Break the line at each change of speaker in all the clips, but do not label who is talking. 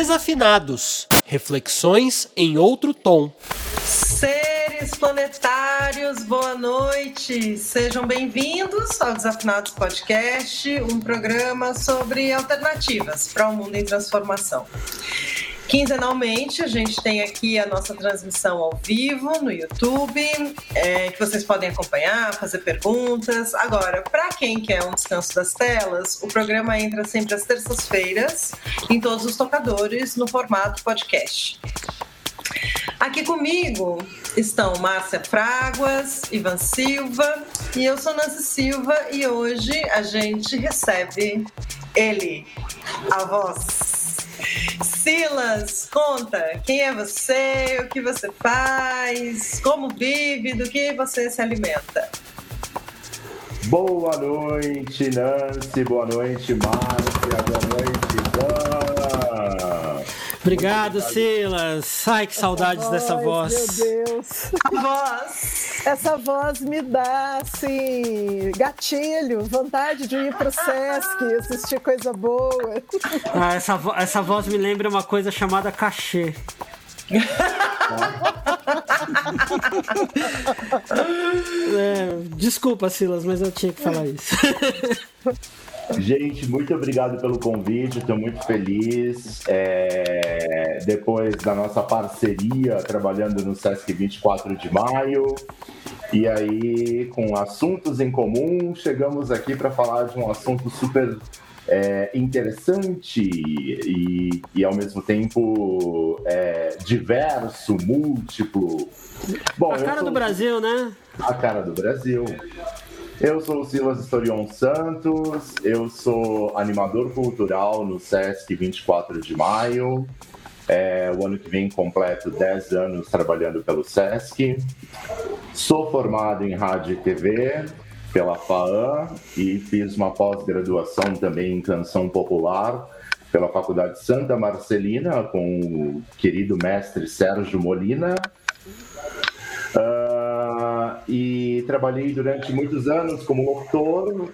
Desafinados Reflexões em outro tom.
Seres planetários, boa noite. Sejam bem-vindos ao Desafinados Podcast, um programa sobre alternativas para o um mundo em transformação. Quinzenalmente, a gente tem aqui a nossa transmissão ao vivo no YouTube, é, que vocês podem acompanhar, fazer perguntas. Agora, para quem quer um descanso das telas, o programa entra sempre às terças-feiras em todos os tocadores no formato podcast. Aqui comigo estão Márcia Fraguas, Ivan Silva e eu sou Nancy Silva e hoje a gente recebe ele, a voz Silas, conta quem é você, o que você faz, como vive, do que você se alimenta.
Boa noite, Nancy. Boa noite, Márcia. Boa noite,
Obrigado, Silas. Ai, que saudades
voz,
dessa voz.
Meu Deus.
A voz.
Essa voz me dá, assim, gatilho, vontade de ir pro Sesc, assistir coisa boa.
Ah, essa, vo essa voz me lembra uma coisa chamada cachê. é, desculpa, Silas, mas eu tinha que falar isso.
Gente, muito obrigado pelo convite, estou muito feliz. É, depois da nossa parceria trabalhando no Sesc 24 de maio, e aí, com assuntos em comum, chegamos aqui para falar de um assunto super é, interessante e, e, ao mesmo tempo é, diverso, múltiplo.
Bom, a cara sou... do Brasil, né?
A cara do Brasil. Eu sou o Silas Historion Santos, eu sou animador cultural no SESC 24 de maio. É, o ano que vem completo 10 anos trabalhando pelo SESC. Sou formado em rádio e TV pela FAAM e fiz uma pós-graduação também em canção popular pela Faculdade Santa Marcelina com o querido mestre Sérgio Molina. Uh, e trabalhei durante muitos anos como locutor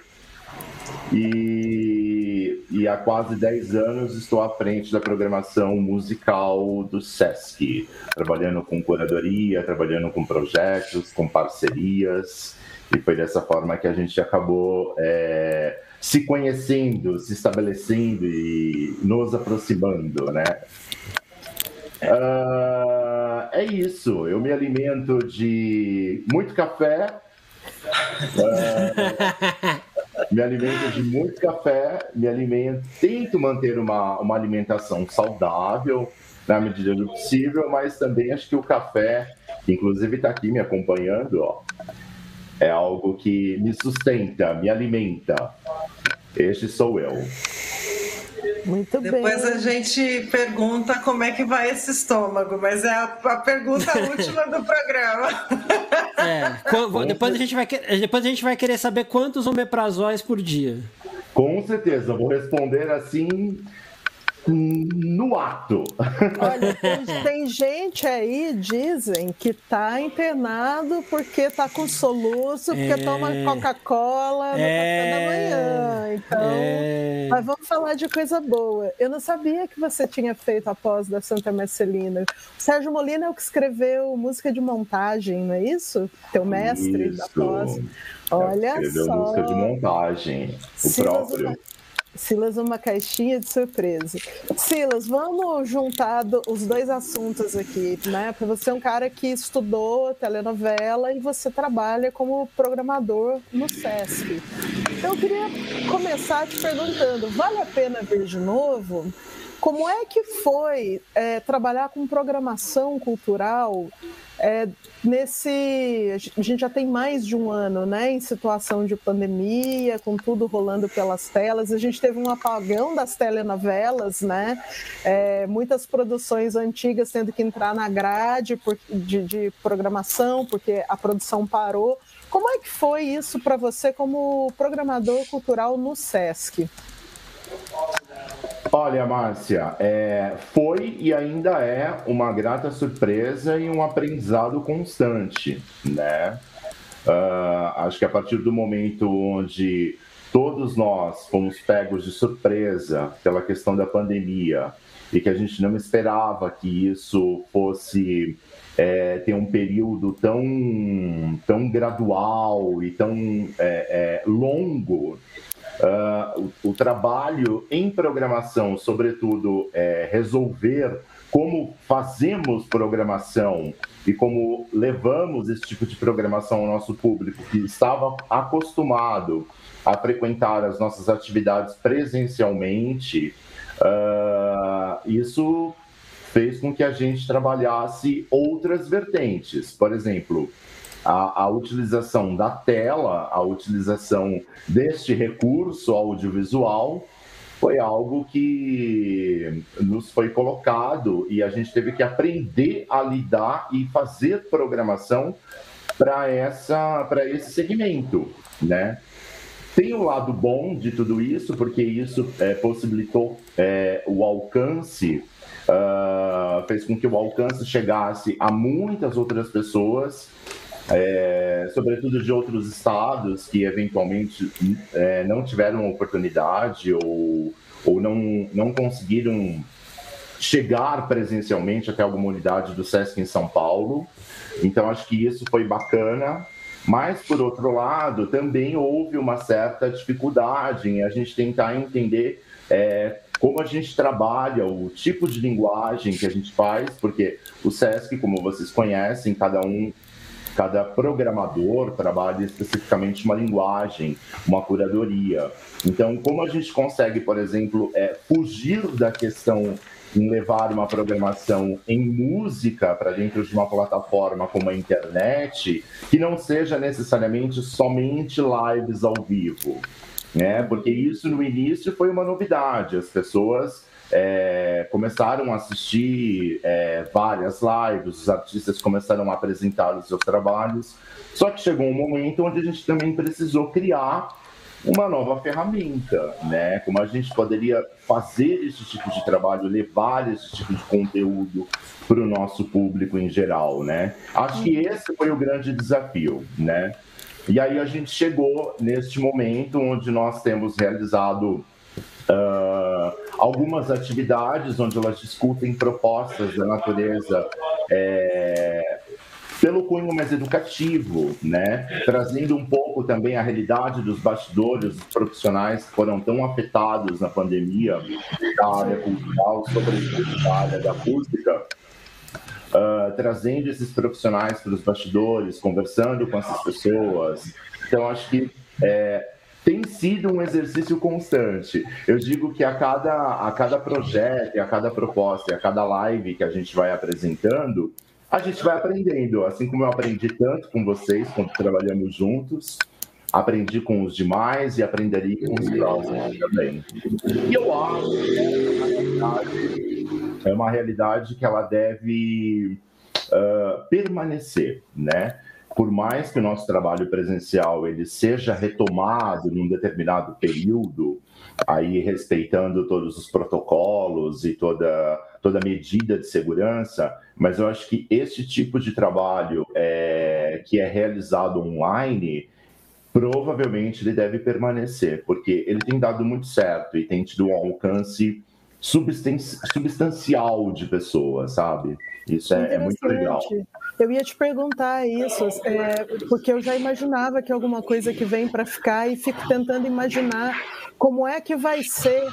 e, e há quase 10 anos estou à frente da programação musical do SESC, trabalhando com curadoria, trabalhando com projetos, com parcerias, e foi dessa forma que a gente acabou é, se conhecendo, se estabelecendo e nos aproximando, né? Uh, é isso. Eu me alimento de muito café. Uh, me alimento de muito café, me alimento, tento manter uma, uma alimentação saudável na medida do possível, mas também acho que o café, que inclusive está aqui me acompanhando, ó, é algo que me sustenta, me alimenta. Este sou eu.
Muito
Depois
bem.
Depois a gente pergunta como é que vai esse estômago, mas é a, a pergunta última do programa.
É, depois a, gente vai, depois a gente vai querer saber quantos omeprazóis por dia.
Com certeza, vou responder assim no ato.
Olha, tem, tem, gente aí, dizem, que tá internado porque tá com soluço, porque é... toma Coca-Cola no é... café da manhã. Então, é... mas vamos falar de coisa boa. Eu não sabia que você tinha feito a pós da Santa Marcelina. O Sérgio Molina é o que escreveu música de montagem, não é isso? Teu mestre
isso.
da pós. Olha
escreveu
só.
música de montagem, o próprio.
Silas, uma caixinha de surpresa. Silas, vamos juntar os dois assuntos aqui, né? Porque você é um cara que estudou telenovela e você trabalha como programador no SESC. Então eu queria começar te perguntando: vale a pena ver de novo? Como é que foi é, trabalhar com programação cultural é, nesse. A gente já tem mais de um ano né, em situação de pandemia, com tudo rolando pelas telas. A gente teve um apagão das telenovelas, né? É, muitas produções antigas tendo que entrar na grade por, de, de programação, porque a produção parou. Como é que foi isso para você como programador cultural no SESC?
Olha, Márcia, é, foi e ainda é uma grata surpresa e um aprendizado constante, né? Uh, acho que a partir do momento onde todos nós fomos pegos de surpresa pela questão da pandemia e que a gente não esperava que isso fosse é, ter um período tão, tão gradual e tão é, é, longo. Uh, o, o, trabalho em programação, sobretudo, é resolver como fazemos programação e como levamos esse tipo de programação ao nosso público que estava acostumado a frequentar as nossas atividades presencialmente, uh, isso fez com que a gente trabalhasse outras vertentes. Por exemplo, a, a, utilização da tela, a utilização deste recurso audiovisual foi algo que nos foi colocado e a gente teve que aprender a lidar e fazer programação para essa para esse segmento, né? Tem o um lado bom de tudo isso, porque isso é, possibilitou é, o alcance, uh, fez com que o alcance chegasse a muitas outras pessoas, é, sobretudo de outros estados que eventualmente é, não tiveram oportunidade ou, ou não, não conseguiram chegar presencialmente até alguma unidade do SESC em São Paulo. Então, acho que isso foi bacana. Mas, por outro lado, também houve uma certa dificuldade em a gente tentar entender é, como a gente trabalha, o tipo de linguagem que a gente faz, porque o SESC, como vocês conhecem, cada um, cada programador trabalha especificamente uma linguagem, uma curadoria. Então, como a gente consegue, por exemplo, é, fugir da questão em levar uma programação em música para dentro de uma plataforma como a internet, que não seja necessariamente somente lives ao vivo, né? Porque isso no início foi uma novidade, as pessoas é, começaram a assistir é, várias lives, os artistas começaram a apresentar os seus trabalhos, só que chegou um momento onde a gente também precisou criar uma nova ferramenta, né? Como a gente poderia fazer esse tipo de trabalho, levar esse tipo de conteúdo para o nosso público em geral, né? Acho que esse foi o grande desafio, né? E aí a gente chegou neste momento onde nós temos realizado uh, algumas atividades onde elas discutem propostas da natureza é, pelo cunho mais educativo, né? trazendo um pouco também a realidade dos bastidores, dos profissionais que foram tão afetados na pandemia da área cultural, sobretudo da área da música, uh, trazendo esses profissionais para os bastidores, conversando com essas pessoas. Então, acho que é, tem sido um exercício constante. Eu digo que a cada, a cada projeto, a cada proposta, a cada live que a gente vai apresentando, a gente vai aprendendo. Assim como eu aprendi tanto com vocês quando trabalhamos juntos, aprendi com os demais e aprenderia com os próximos também. E eu acho que é uma realidade que ela deve uh, permanecer, né? Por mais que o nosso trabalho presencial ele seja retomado num determinado período, aí respeitando todos os protocolos e toda, toda medida de segurança, mas eu acho que esse tipo de trabalho é, que é realizado online, provavelmente ele deve permanecer, porque ele tem dado muito certo e tem tido um alcance substancial de pessoas, sabe? Isso é, é muito legal.
Eu ia te perguntar isso, é, porque eu já imaginava que alguma coisa que vem para ficar e fico tentando imaginar como é que vai ser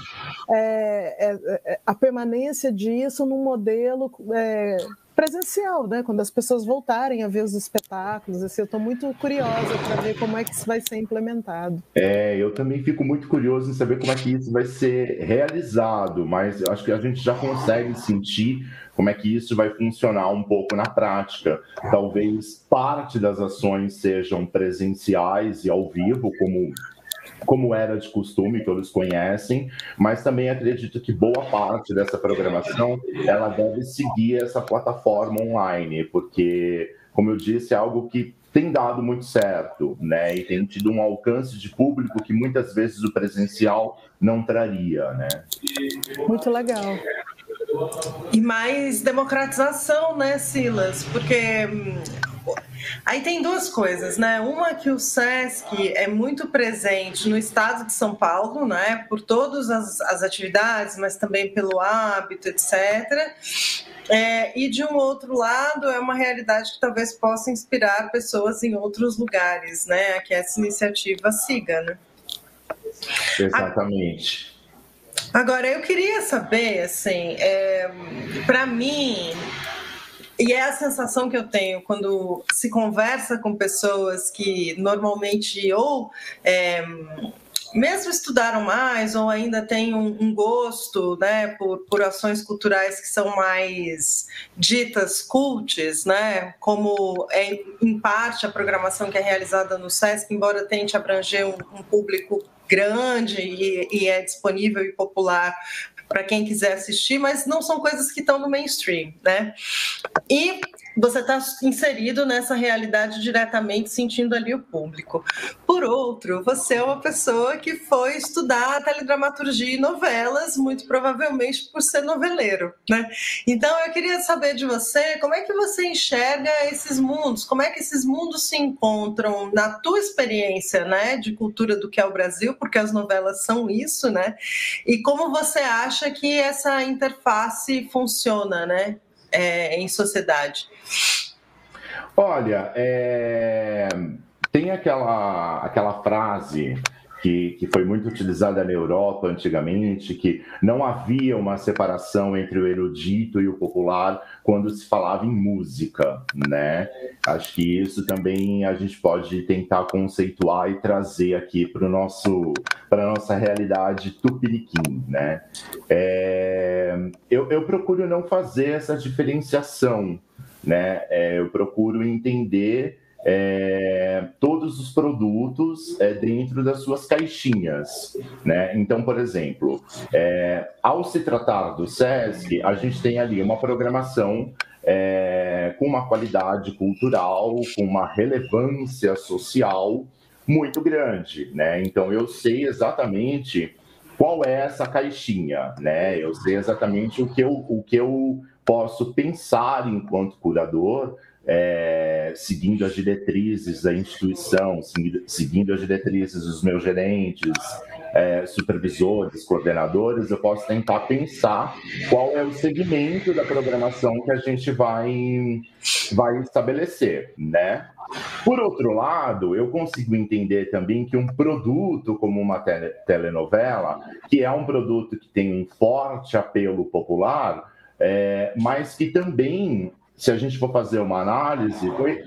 é, é, é a permanência disso num modelo é, presencial, né? Quando as pessoas voltarem a ver os espetáculos, assim, eu estou muito curiosa para ver como é que isso vai ser implementado.
É, eu também fico muito curioso em saber como é que isso vai ser realizado, mas acho que a gente já consegue sentir como é que isso vai funcionar um pouco na prática. Talvez parte das ações sejam presenciais e ao vivo, como como era de costume, todos conhecem, mas também acredito que boa parte dessa programação ela deve seguir essa plataforma online, porque, como eu disse, é algo que tem dado muito certo, né? E tem tido um alcance de público que muitas vezes o presencial não traria, né?
Muito legal.
E mais democratização, né, Silas? Porque hum, Aí tem duas coisas, né? Uma que o SESC é muito presente no estado de São Paulo, né? Por todas as, as atividades, mas também pelo hábito, etc. É, e de um outro lado, é uma realidade que talvez possa inspirar pessoas em outros lugares, né? Que essa iniciativa siga, né?
Exatamente.
Agora, eu queria saber, assim, é, para mim, e é a sensação que eu tenho quando se conversa com pessoas que normalmente ou é, mesmo estudaram mais ou ainda têm um, um, gosto né, por, por ações culturais que são mais ditas cultes, né, como é em parte a programação que é realizada no SESC, embora tente abranger um, um público grande e, e, é disponível e popular para quem quiser assistir, mas não são coisas que estão no mainstream, né? E você está inserido nessa realidade diretamente, sentindo ali o público. Por outro, você é uma pessoa que foi estudar teledramaturgia e novelas, muito provavelmente por ser noveleiro, né? Então eu queria saber de você como é que você enxerga esses mundos, como é que esses mundos se encontram na tua experiência, né, de cultura do que é o Brasil, porque as novelas são isso, né? E como você acha que essa interface funciona, né? é, em sociedade?
Olha, é... tem aquela, aquela frase que, que foi muito utilizada na Europa antigamente, que não havia uma separação entre o erudito e o popular quando se falava em música, né? Acho que isso também a gente pode tentar conceituar e trazer aqui para nosso para nossa realidade tupiniquim, né? É, eu, eu procuro não fazer essa diferenciação, né? É, eu procuro entender é, todos os produtos é, dentro das suas caixinhas. Né? Então, por exemplo, é, ao se tratar do SESC, a gente tem ali uma programação é, com uma qualidade cultural, com uma relevância social muito grande. Né? Então, eu sei exatamente qual é essa caixinha, né? Eu sei exatamente o que eu, o que eu posso pensar enquanto curador é, seguindo as diretrizes da instituição, seguindo, as diretrizes dos meus gerentes, é, supervisores, coordenadores, eu posso tentar pensar qual é o segmento da programação que a gente vai, vai estabelecer, né? Por outro lado, eu consigo entender também que um produto como uma tele telenovela, que é um produto que tem um forte apelo popular, é, mas que também se a gente for fazer uma análise, foi,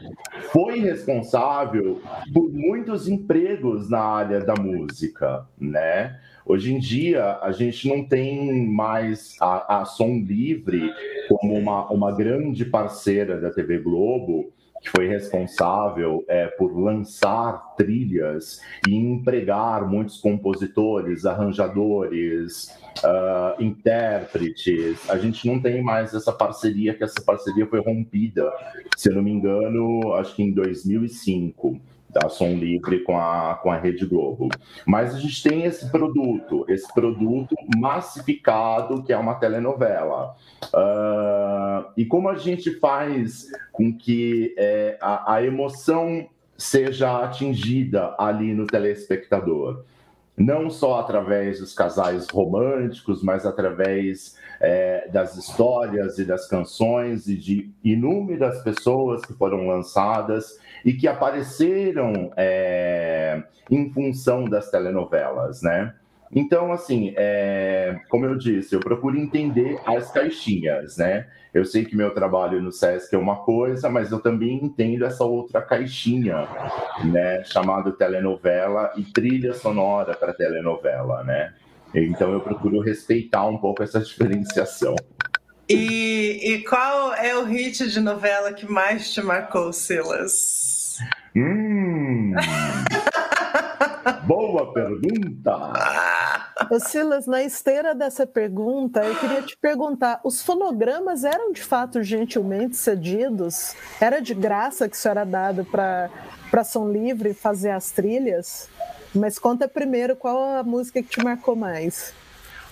foi responsável por muitos empregos na área da música, né? Hoje em dia, a gente não tem mais a, a Som Livre como uma, uma grande parceira da TV Globo, que foi responsável é, por lançar trilhas e empregar muitos compositores, arranjadores, uh, intérpretes. A gente não tem mais essa parceria, que essa parceria foi rompida, se eu não me engano, acho que em 2005 da Som Livre com a, com a Rede Globo. Mas a gente tem esse produto, esse produto massificado que é uma telenovela. Uh, e como a gente faz com que é, a, a emoção seja atingida ali no telespectador? não só através dos casais românticos, mas através é, das histórias e das canções e de inúmeras pessoas que foram lançadas e que apareceram é, em função das telenovelas, né? Então, assim, é, como eu disse, eu procuro entender as caixinhas, né? Eu sei que meu trabalho no SESC é uma coisa, mas eu também entendo essa outra caixinha, né? Chamada telenovela e trilha sonora para telenovela, né? Então, eu procuro respeitar um pouco essa diferenciação.
E, e qual é o hit de novela que mais te marcou, Silas?
Hum. Boa pergunta!
Ô Silas, na esteira dessa pergunta, eu queria te perguntar: os fonogramas eram de fato gentilmente cedidos? Era de graça que isso era dado para Som Livre fazer as trilhas? Mas conta primeiro qual a música que te marcou mais.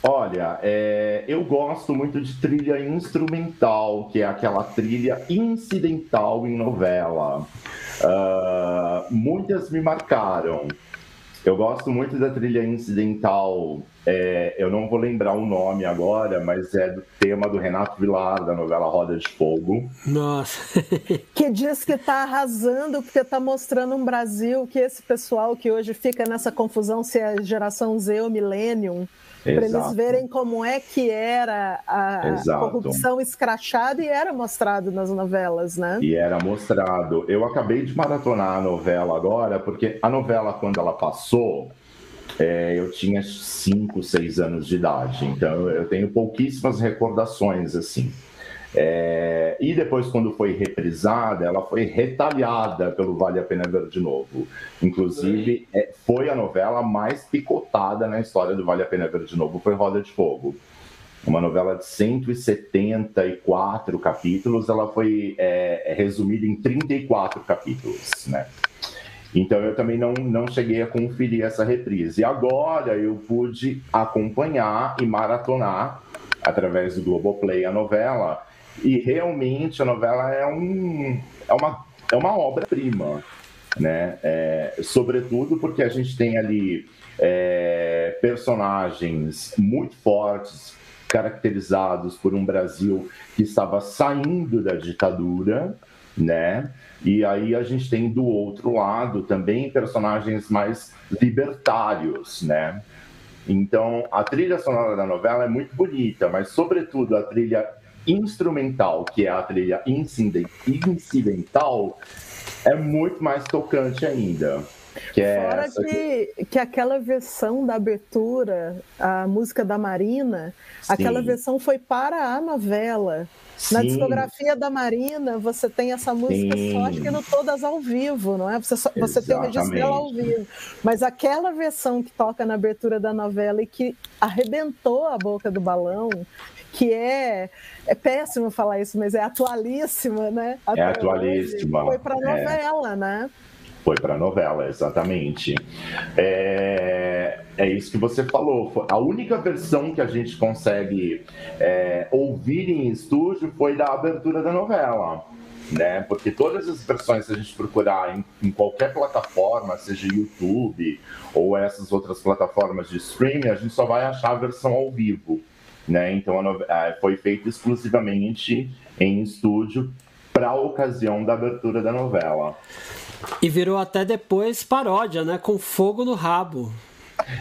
Olha, é, eu gosto muito de trilha instrumental, que é aquela trilha incidental em novela. Uh, muitas me marcaram. Eu gosto muito da trilha incidental. É, eu não vou lembrar o nome agora, mas é do tema do Renato Vilar, da novela Roda de Fogo.
Nossa!
que diz que está arrasando porque está mostrando um Brasil que esse pessoal que hoje fica nessa confusão se é geração Z ou Millennium para eles verem como é que era a Exato. corrupção escrachada e era mostrado nas novelas, né?
E era mostrado. Eu acabei de maratonar a novela agora, porque a novela, quando ela passou, é, eu tinha 5, 6 anos de idade, então eu tenho pouquíssimas recordações assim. É, e depois, quando foi reprisada, ela foi retalhada pelo Vale a Pena Ver de Novo. Inclusive, é, foi a novela mais picotada na história do Vale a Pena Ver de Novo, foi Roda de Fogo. Uma novela de 174 capítulos, ela foi é, é resumida em 34 capítulos, né? Então eu também não, não cheguei a conferir essa reprise. E agora eu pude acompanhar e maratonar através do Globoplay a novela e realmente a novela é, um, é uma, é uma obra-prima, né? É, sobretudo porque a gente tem ali é, personagens muito fortes, caracterizados por um Brasil que estava saindo da ditadura, né? E aí a gente tem do outro lado também personagens mais libertários, né? Então a trilha sonora da novela é muito bonita, mas sobretudo a trilha instrumental, que é a trilha incidental, é muito mais tocante ainda.
Que é Fora que, que... que aquela versão da abertura, a música da Marina, Sim. aquela versão foi para a novela. Sim. Na discografia da Marina, você tem essa música Sim. só, acho que no Todas ao vivo, não é? Você, só, você tem o registro dela ao vivo. Mas aquela versão que toca na abertura da novela e que arrebentou a boca do balão, que é, é péssimo falar isso, mas é atualíssima, né?
Até é atualíssima.
Hoje, foi para é. novela, é. né?
Foi para novela, exatamente. É, é isso que você falou. A única versão que a gente consegue é, ouvir em estúdio foi da abertura da novela. Né? Porque todas as versões, se a gente procurar em, em, qualquer plataforma, seja YouTube ou essas outras plataformas de streaming, a gente só vai achar a versão ao vivo né? Então foi feito exclusivamente em estúdio para a ocasião da abertura da novela.
E virou até depois paródia, né? Com fogo no rabo.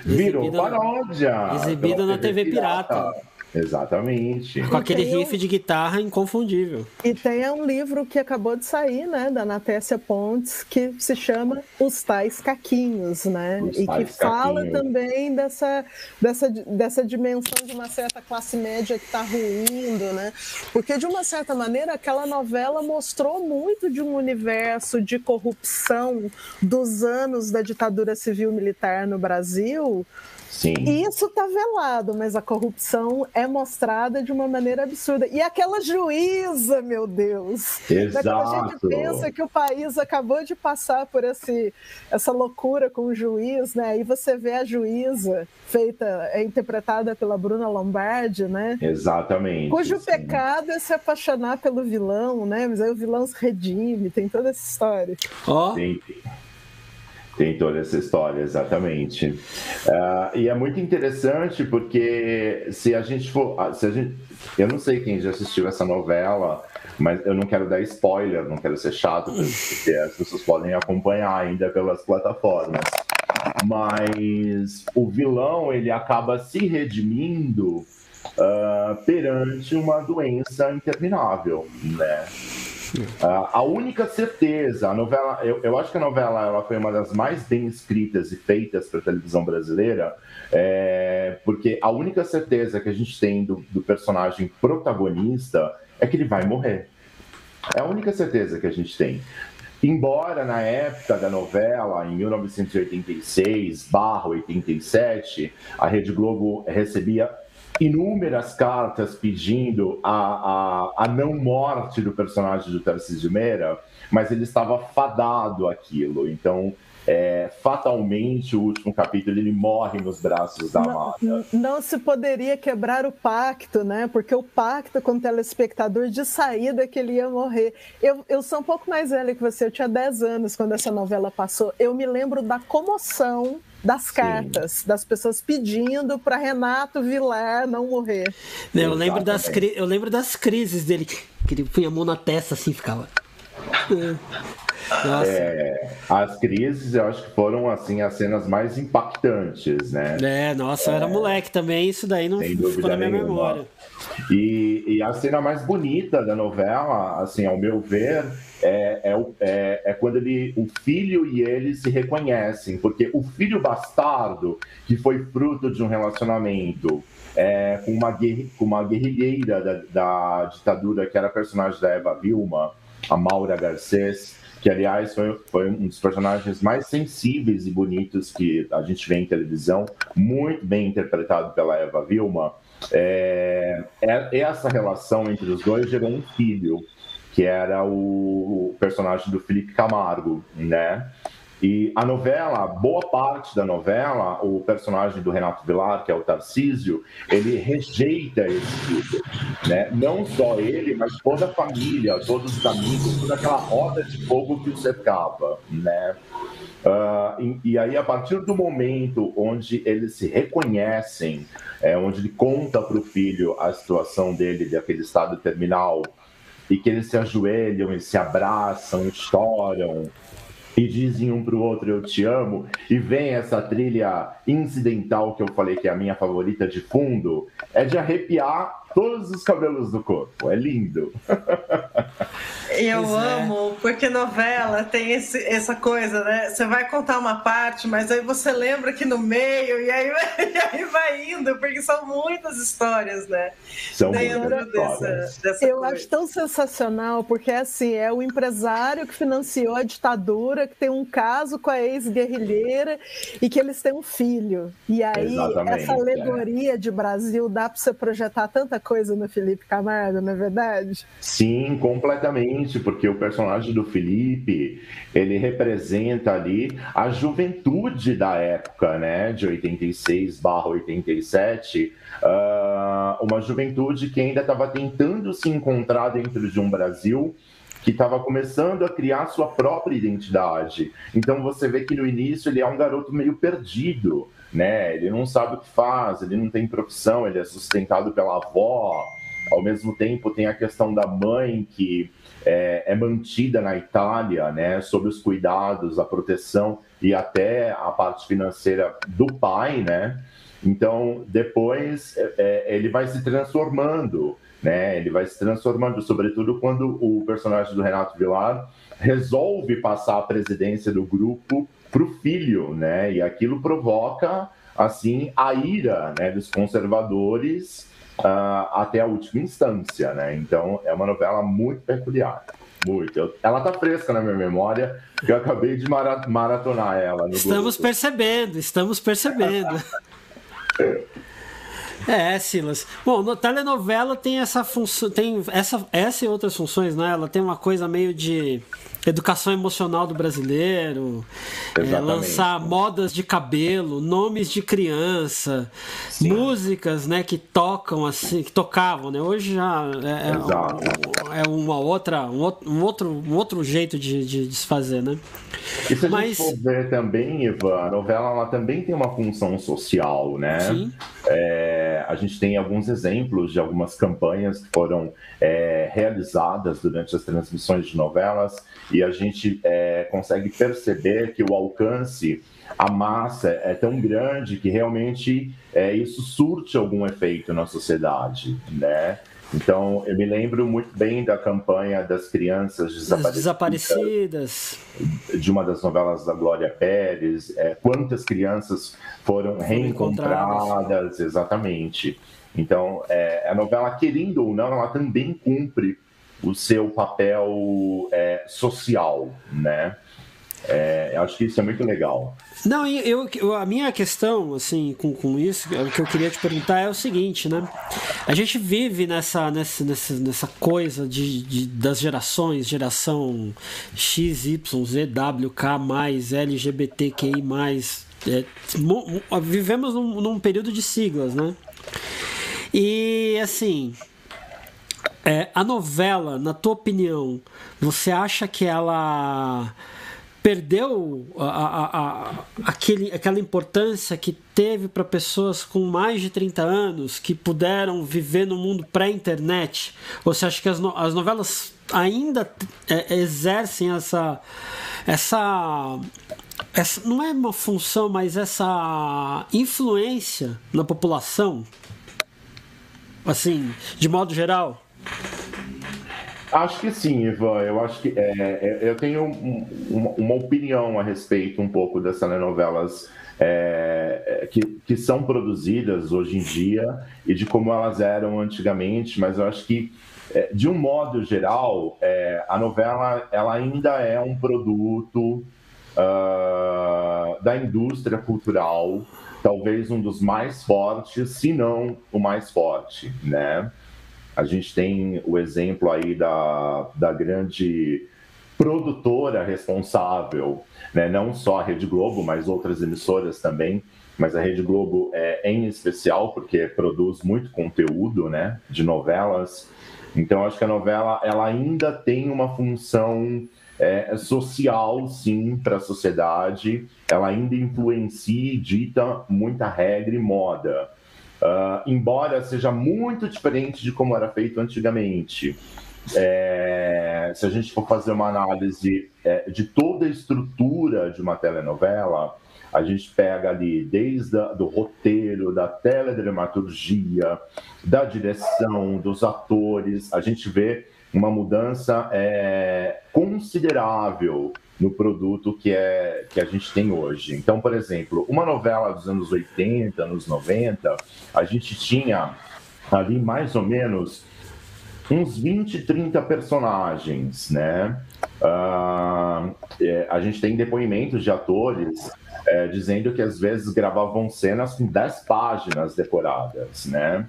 Virou paródia.
Exibida na TV, TV pirata. pirata.
Exatamente.
Com aquele riff um... de guitarra inconfundível.
E tem um livro que acabou de sair, né, da Natécia Pontes, que se chama Os Tais Caquinhos, né? Os e que fala também dessa, dessa, dessa dimensão de uma certa classe média que está ruindo, né? Porque, de uma certa maneira, aquela novela mostrou muito de um universo de corrupção dos anos da ditadura civil-militar no Brasil,
Sim.
Isso está velado, mas a corrupção é mostrada de uma maneira absurda. E aquela juíza, meu Deus!
Exato.
a gente pensa que o país acabou de passar por esse, essa loucura com o juiz, né? Aí você vê a juíza feita, é interpretada pela Bruna Lombardi, né?
Exatamente.
Cujo sim. pecado é se apaixonar pelo vilão, né? Mas aí o vilão se redime, tem toda essa história.
Ó. Oh. Tem toda essa história, exatamente. Uh, e é muito interessante porque se a gente for. Ah, se a gente, eu não sei quem já assistiu essa novela, mas eu não quero dar spoiler, não quero ser chato, porque as pessoas podem acompanhar ainda pelas plataformas. Mas o vilão ele acaba se redimindo uh, perante uma doença interminável, né? Uh, a única certeza, a novela, eu, eu, acho que a novela ela foi uma das mais bem escritas e feitas para a televisão brasileira, é, porque a única certeza que a gente tem do, do personagem protagonista é que ele vai morrer. É a única certeza que a gente tem. Embora na época da novela, em 1986/87, a Rede Globo recebia inúmeras cartas pedindo a, a, a não morte do personagem do Tarcísio Meira, mas ele estava fadado aquilo. Então, é, fatalmente o último capítulo ele morre nos braços da amada.
Não, não, se poderia quebrar o pacto, né? Porque o pacto com o telespectador de saída que ele ia morrer. Eu, eu sou um pouco mais velha que você, eu tinha 10 anos quando essa novela passou. Eu me lembro da comoção das cartas, Sim. das pessoas pedindo para Renato Vilar não morrer.
Eu lembro, das, eu lembro das crises dele, que ele punha a mão na testa assim, ficava.
É, as crises, eu acho que foram assim as cenas mais impactantes, né?
É, nossa, eu era é. moleque também, isso daí não ficou na minha nenhuma. memória.
E, e, a cena mais bonita da novela, assim, ao meu ver, é, é, é, é, quando ele, o filho e ele se reconhecem, porque o filho bastardo, que foi fruto de um relacionamento é, com, uma com uma guerrilheira da, da ditadura, que era a personagem da Eva Vilma, a Maura Garcês, que aliás foi, foi, um dos personagens mais sensíveis e bonitos que a gente vê em televisão, muito bem interpretado pela Eva Vilma. É, é, essa relação entre os dois gerou um filho, que era o personagem do Felipe Camargo, né? E a novela, boa parte da novela, o personagem do Renato Vilar, que é o Tarcísio, ele rejeita esse filho. Né? Não só ele, mas toda a família, todos os amigos, toda aquela roda de fogo que o cercava. Né? Uh, e, e, aí, a partir do momento onde eles se reconhecem, é, onde ele conta para o filho a situação dele, daquele estado terminal, e que eles se ajoelham, eles se abraçam, choram, e dizem um pro outro eu te amo, e vem essa trilha incidental que eu falei que é a minha favorita de fundo, é de arrepiar todos os cabelos do corpo. É lindo.
Eu pois é. amo, é. porque novela tem esse, essa coisa, né? Você vai contar uma parte, mas aí você lembra que no meio, e aí, e aí vai indo, porque são muitas histórias, né?
São muitas
dessa, dessa Eu coisa. acho tão sensacional, porque assim, é o empresário que financiou a ditadura, que tem um caso com a ex-guerrilheira e que eles têm um filho. E aí, Exatamente, essa alegoria é. de Brasil dá para você projetar tanta coisa no Felipe Camargo, não é verdade?
Sim, completamente, porque o personagem do Felipe, ele representa ali a juventude da época, né, de 86 barra 87, uh, uma juventude que ainda estava tentando se encontrar dentro de um Brasil que estava começando a criar sua própria identidade. Então você vê que no início ele é um garoto meio perdido, né? Ele não sabe o que faz, ele não tem profissão, ele é sustentado pela avó. Ao mesmo tempo, tem a questão da mãe que é, é mantida na Itália, né? Sob os cuidados, a proteção e até a parte financeira do pai, né? Então, depois é, é ele vai se transformando, né? Ele vai se transformando, sobretudo quando o personagem do Renato Vilar resolve passar a presidência do grupo para o filho, né? E aquilo provoca assim a ira né, dos conservadores uh, até a última instância, né? Então é uma novela muito peculiar. Muito. Eu, ela tá fresca na minha memória, porque eu acabei de maratonar ela.
estamos grupo. percebendo, estamos percebendo. É, Silas. Bom, no telenovela tem essa função, tem essa, essa e outras funções, né? Ela tem uma coisa meio de educação emocional do brasileiro, é, lançar modas de cabelo, nomes de criança, Sim. músicas, né, que tocam assim, que tocavam, né? Hoje já é, é, é uma outra, um outro, um outro jeito de, de, de se fazer, né?
E se a Mas... gente for ver também, Eva, a novela ela também tem uma função social, né? Sim. É, a gente tem alguns exemplos de algumas campanhas que foram é, realizadas durante as transmissões de novelas e a gente é, consegue perceber que o alcance, a massa é tão grande que realmente é, isso surte algum efeito na sociedade, né? Então, eu me lembro muito bem da campanha das crianças desaparecidas.
desaparecidas.
De uma das novelas da Glória Pérez. É, quantas crianças foram, foram reencontradas, exatamente. Então, é, a novela, querendo ou não, ela também cumpre o seu papel é, social, né? É, eu acho que isso é muito legal.
Não, eu, eu, a minha questão, assim, com, com isso, o que eu queria te perguntar é o seguinte, né? A gente vive nessa, nessa, nessa, nessa coisa de, de das gerações, geração X, Y, Z, W, K, LGBTQI, é, vivemos num, num período de siglas, né? E assim, é, a novela, na tua opinião, você acha que ela perdeu a, a, a, aquele, aquela importância que teve para pessoas com mais de 30 anos que puderam viver no mundo pré-internet? Ou você acha que as, no, as novelas ainda é, exercem essa, essa, essa. Não é uma função, mas essa influência na população? Assim, de modo geral?
Acho que sim, Ivan. Eu acho que é, é eu tenho um, uma, uma, opinião a respeito um pouco dessas telenovelas é, é, que, que são produzidas hoje em dia e de como elas eram antigamente, mas eu acho que é, de um modo geral, é, a novela ela ainda é um produto uh, da indústria cultural, talvez um dos mais fortes, se não o mais forte, né? A gente tem o exemplo aí da, da grande produtora responsável, né? não só a Rede Globo, mas outras emissoras também, mas a Rede Globo é em especial porque produz muito conteúdo, né, de novelas. Então acho que a novela ela ainda tem uma função é, social, sim, para a sociedade. Ela ainda influencia e dita muita regra e moda. Uh, embora seja muito diferente de como era feito antigamente. É, se a gente for fazer uma análise é, de toda a estrutura de uma telenovela, a gente pega ali desde o do roteiro, da teledramaturgia, da direção, dos atores, a gente vê uma mudança é, considerável no produto que, é, que a gente tem hoje. Então, por exemplo, uma novela dos anos 80, anos 90, a gente tinha ali mais ou menos uns 20, 30 personagens, né? Uh, é, a gente tem depoimentos de atores é, dizendo que às vezes gravavam cenas com 10 páginas decoradas, né?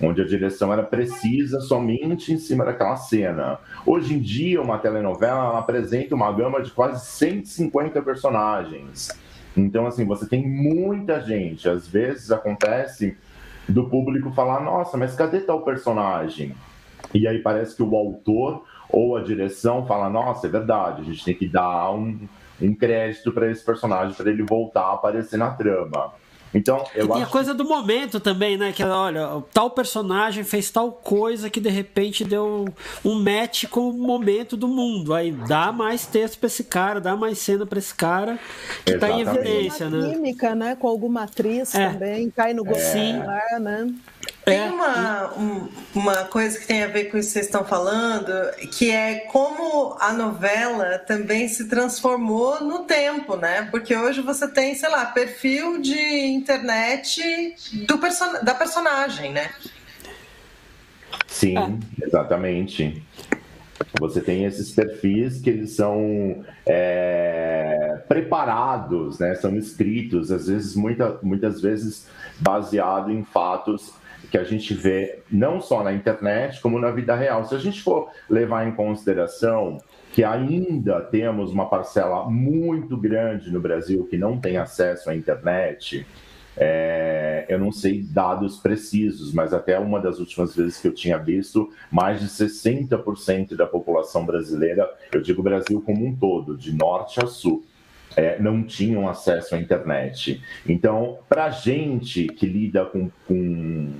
Onde a direção era precisa somente em cima daquela cena. Hoje em dia, uma telenovela apresenta uma gama de quase 150 personagens. Então, assim, você tem muita gente. Às vezes acontece do público falar: nossa, mas cadê tal personagem? E aí parece que o autor ou a direção fala: nossa, é verdade, a gente tem que dar um, um crédito para esse personagem para ele voltar a aparecer na trama. Então, eu e
acho. a coisa do momento também, né? Que olha, tal personagem fez tal coisa que de repente deu um match com o momento do mundo. Aí dá mais texto pra esse cara, dá mais cena pra esse cara que Exatamente. tá em evidência,
né? Química, né? Com alguma atriz é. também, cai no é. lá, né?
Tem é. uma, um, uma coisa que tem a ver com isso que vocês estão falando, que é como a novela também se transformou no tempo, né? Porque hoje você tem, sei lá, perfil de internet do person da personagem, né?
Sim, é. exatamente. Você tem esses perfis que eles são é, preparados, né? São escritos, às vezes, muita, muitas vezes baseado em fatos que a gente vê não só na internet, como na vida real. Se a gente for levar em consideração que ainda temos uma parcela muito grande no Brasil que não tem acesso à internet, é, eu não sei dados precisos, mas até uma das últimas vezes que eu tinha visto, mais de 60% da população brasileira, eu digo Brasil como um todo, de norte a sul, é, não tinham acesso à internet. Então, para gente que lida com, com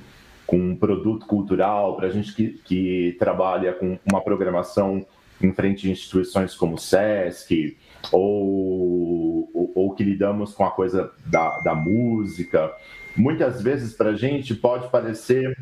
com um produto cultural, para a gente que, que trabalha com uma programação em frente a instituições como o SESC, ou, ou, ou que lidamos com a coisa da, da música, muitas vezes para a gente pode parecer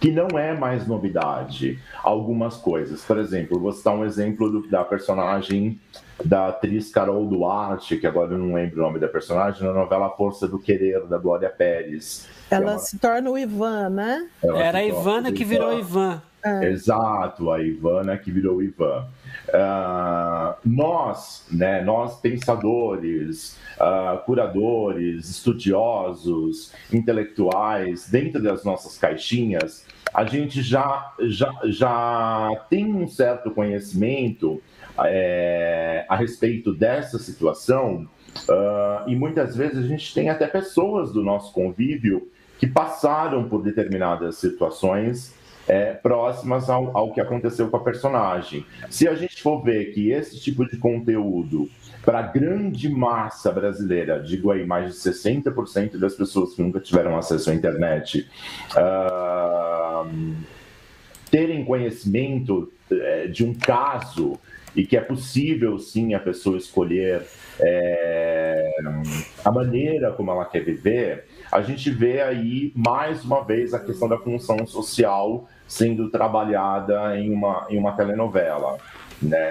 que não é mais novidade algumas coisas. Por exemplo, vou citar um exemplo do, da personagem da atriz Carol Duarte, que agora eu não lembro o nome da personagem, na novela Força do Querer, da Glória Pérez.
Ela é uma... se torna o Ivan, né?
Ela Era a Ivana que virou Ivan.
É. Exato, a Ivana que virou Ivan. Uh, nós, né, nós pensadores, uh, curadores, estudiosos, intelectuais, dentro das nossas caixinhas, a gente já, já, já tem um certo conhecimento é, a respeito dessa situação, uh, e muitas vezes a gente tem até pessoas do nosso convívio que passaram por determinadas situações é, próximas ao, ao que aconteceu com a personagem. Se a gente for ver que esse tipo de conteúdo para a grande massa brasileira, digo aí mais de 60% das pessoas que nunca tiveram acesso à internet, uh, terem conhecimento uh, de um caso e que é possível sim a pessoa escolher é, a maneira como ela quer viver, a gente vê aí mais uma vez a questão da função social sendo trabalhada em uma, em uma telenovela, né?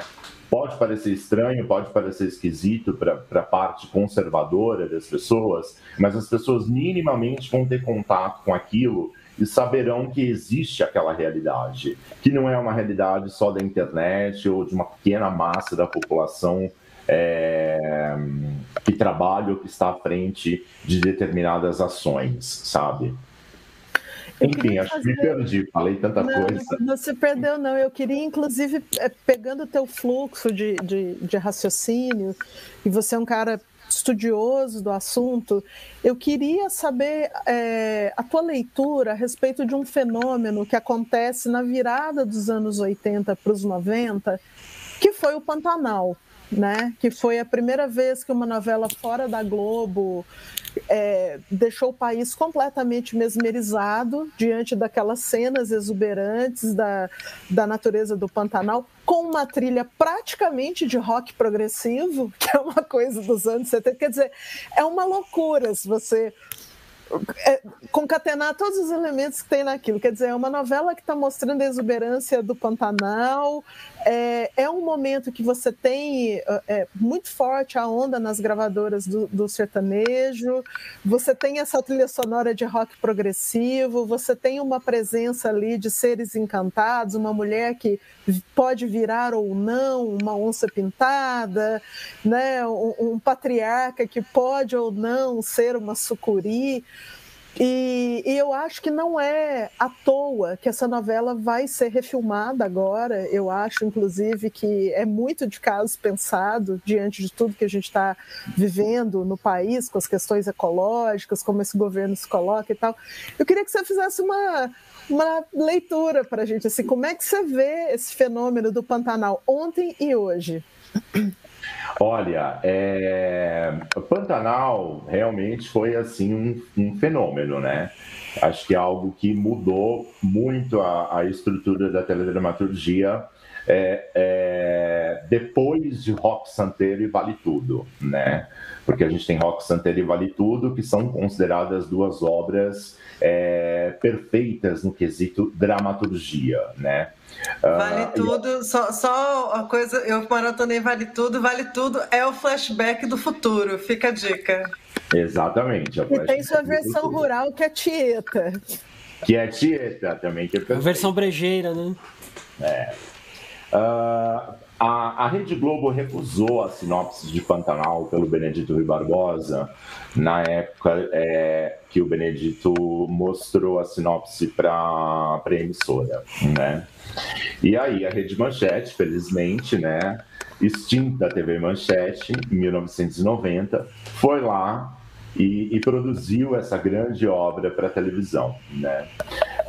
Pode parecer estranho, pode parecer esquisito para a parte conservadora das pessoas, mas as pessoas minimamente vão ter contato com aquilo e saberão que existe aquela realidade, que não é uma realidade só da internet ou de uma pequena massa da população é, que trabalha ou que está à frente de determinadas ações, sabe? Enfim, acho fazer... que me perdi, falei tanta
não,
coisa.
Não se perdeu, não. Eu queria, inclusive, é, pegando o teu fluxo de, de, de raciocínio, e você é um cara estudioso do assunto, eu queria saber é, a tua leitura a respeito de um fenômeno que acontece na virada dos anos 80 para os 90, que foi o Pantanal, né? Que foi a primeira vez que uma novela fora da Globo é, deixou o país completamente mesmerizado diante daquelas cenas exuberantes da, da natureza do Pantanal, com uma trilha praticamente de rock progressivo, que é uma coisa dos anos 70. Quer dizer, é uma loucura se você concatenar todos os elementos que tem naquilo. Quer dizer, é uma novela que está mostrando a exuberância do Pantanal. É, é um momento que você tem é, muito forte a onda nas gravadoras do, do, sertanejo. Você tem essa trilha sonora de rock progressivo. Você tem uma presença ali de seres encantados, uma mulher que pode virar ou não uma onça pintada, né? um, um patriarca que pode ou não ser uma sucuri. E, e, eu acho que não é à toa que essa novela vai ser refilmada agora. Eu acho, inclusive, que é muito de caso pensado diante de tudo que a gente está vivendo no país, com as questões ecológicas, como esse governo se coloca e tal. Eu queria que você fizesse uma, uma leitura para a gente, assim, como é que você vê esse fenômeno do Pantanal ontem e hoje?
Olha, é... o Pantanal realmente foi assim um, um, fenômeno, né? Acho que é algo que mudou muito a, a estrutura da teledramaturgia é, é, depois de Rock Santeiro e Vale Tudo, né? Porque a gente tem Rock Santeiro e Vale Tudo, que são consideradas duas obras é, perfeitas no quesito dramaturgia, né?
Vale uh, tudo, só, só a coisa, eu maratonei Vale Tudo, Vale Tudo é o flashback do futuro, fica a dica.
Exatamente.
E tem sua versão rural que é Tieta.
Que é Tieta também, que é
A versão brejeira, né?
É. Uh, a, a Rede Globo recusou a sinopse de Pantanal pelo Benedito Rui Barbosa na época é, que o Benedito mostrou a sinopse para a emissora, né? E aí a Rede Manchete, felizmente, né, extinta a TV Manchete em 1990, foi lá e, e produziu essa grande obra para televisão, né?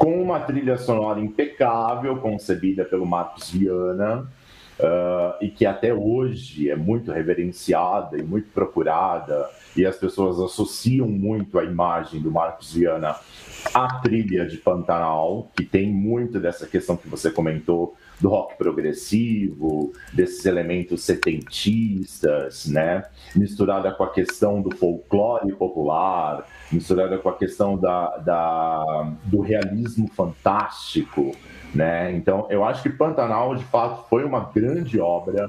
Com uma trilha sonora impecável, concebida pelo Marcos Viana, Uh, e que até hoje é muito reverenciada e muito procurada, e as pessoas associam muito a imagem do Marcos Viana à trilha de Pantanal, que tem muito dessa questão que você comentou do rock progressivo, desses elementos setentistas, né? Misturada com a questão do folclore popular, misturada com a questão da, da, do realismo fantástico, né? Então, eu acho que Pantanal, de fato, foi uma grande obra.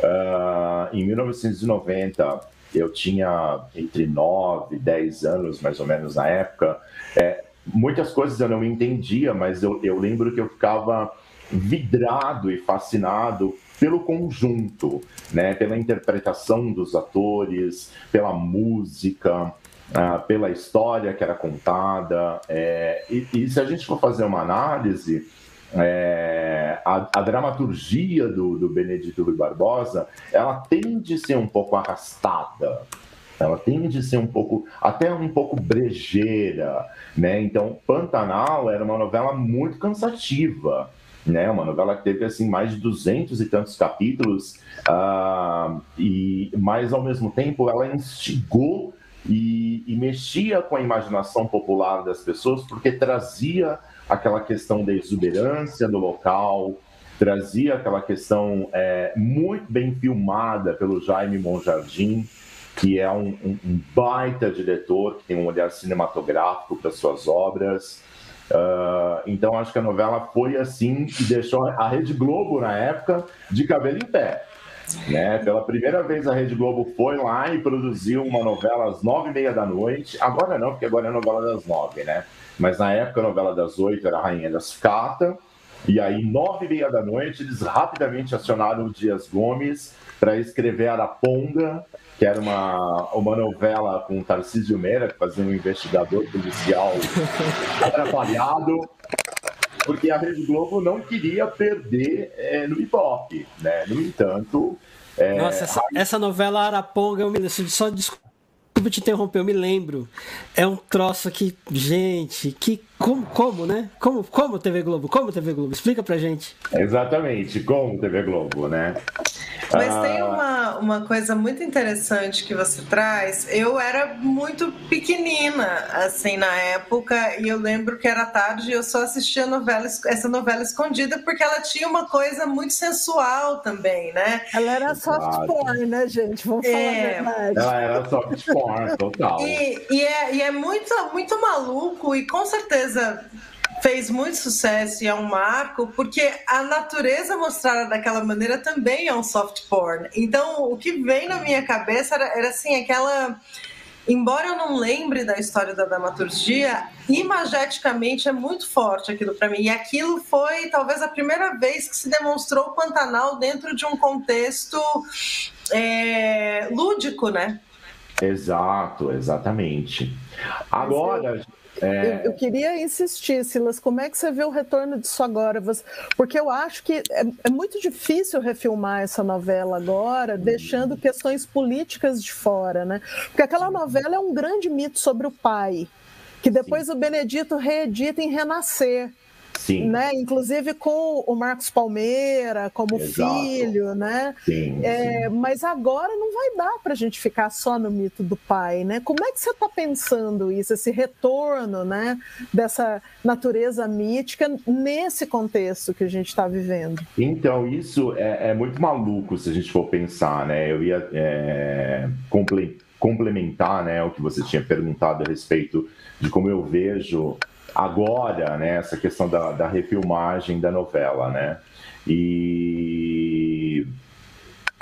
Uh, em 1990, eu tinha entre 9 e 10 anos, mais ou menos, na época. É, muitas coisas eu não entendia, mas eu, eu lembro que eu ficava vidrado e fascinado pelo conjunto, né? pela interpretação dos atores, pela música, uh, pela história que era contada. É, e, e, se a gente for fazer uma análise, é, a, a, dramaturgia do, do Benedito Rui Barbosa, ela tende a ser um pouco arrastada, ela tende a ser um pouco, até um pouco brejeira, né? Então, Pantanal era uma novela muito cansativa, né? Uma novela que teve assim mais de duzentos e tantos capítulos, uh, e mas ao mesmo tempo ela instigou e, e, mexia com a imaginação popular das pessoas porque trazia aquela questão da exuberância do local, trazia aquela questão é, muito bem filmada pelo Jaime Monjardim, que é um, um, um baita diretor, que tem um olhar cinematográfico para suas obras. Uh, então acho que a novela foi assim e deixou a Rede Globo na época de cabelo em pé. Né? Pela primeira vez a Rede Globo foi lá e produziu uma novela às nove e meia da noite. Agora não, porque agora é a novela das nove, né? Mas na época a novela das oito era a Rainha da Sucata. E aí, nove e meia da noite, eles rapidamente acionaram o Dias Gomes para escrever Araponga, que era uma, uma novela com Tarcísio Meira, que fazia um investigador policial atrapalhado, porque a Rede Globo não queria perder é, no Ibope, né? No entanto...
É, Nossa, essa, a... essa novela Araponga, eu me só desculpa Desculpa te interromper, eu me lembro. É um troço que, gente, que como, como, né? Como, como TV Globo? Como TV Globo? Explica pra gente.
Exatamente, como TV Globo, né?
Mas ah... tem uma, uma coisa muito interessante que você traz. Eu era muito pequenina, assim, na época, e eu lembro que era tarde e eu só assistia novela, essa novela escondida porque ela tinha uma coisa muito sensual também, né?
Ela era soft porn, né, gente? Vamos falar é... a verdade.
Ela era soft porn, total.
E, e, é, e é muito, muito maluco, e com certeza fez muito sucesso e é um marco, porque a natureza mostrada daquela maneira também é um soft porn. Então, o que vem na minha cabeça era, era assim, aquela. Embora eu não lembre da história da dramaturgia, imageticamente é muito forte aquilo para mim. E aquilo foi talvez a primeira vez que se demonstrou o Pantanal dentro de um contexto é, lúdico, né?
Exato, exatamente. Agora,
é... Eu, eu, queria insistir, Silas, como é que você vê o retorno disso agora? Você... Porque eu acho que é, é, muito difícil refilmar essa novela agora, deixando questões políticas de fora, né? Porque aquela novela é um grande mito sobre o pai, que depois Sim. o Benedito reedita em Renascer. Sim. Né? Inclusive com o Marcos Palmeira como Exato. filho, né? Sim, é, sim. Mas agora não vai dar para a gente ficar só no mito do pai, né? Como é que você está pensando isso, esse retorno, né? Dessa natureza mítica nesse contexto que a gente está vivendo?
Então isso é, é, muito maluco se a gente for pensar, né? Eu ia é, complementar, né, o que você tinha perguntado a respeito de como eu vejo agora, né, essa questão da, da refilmagem da novela, né? E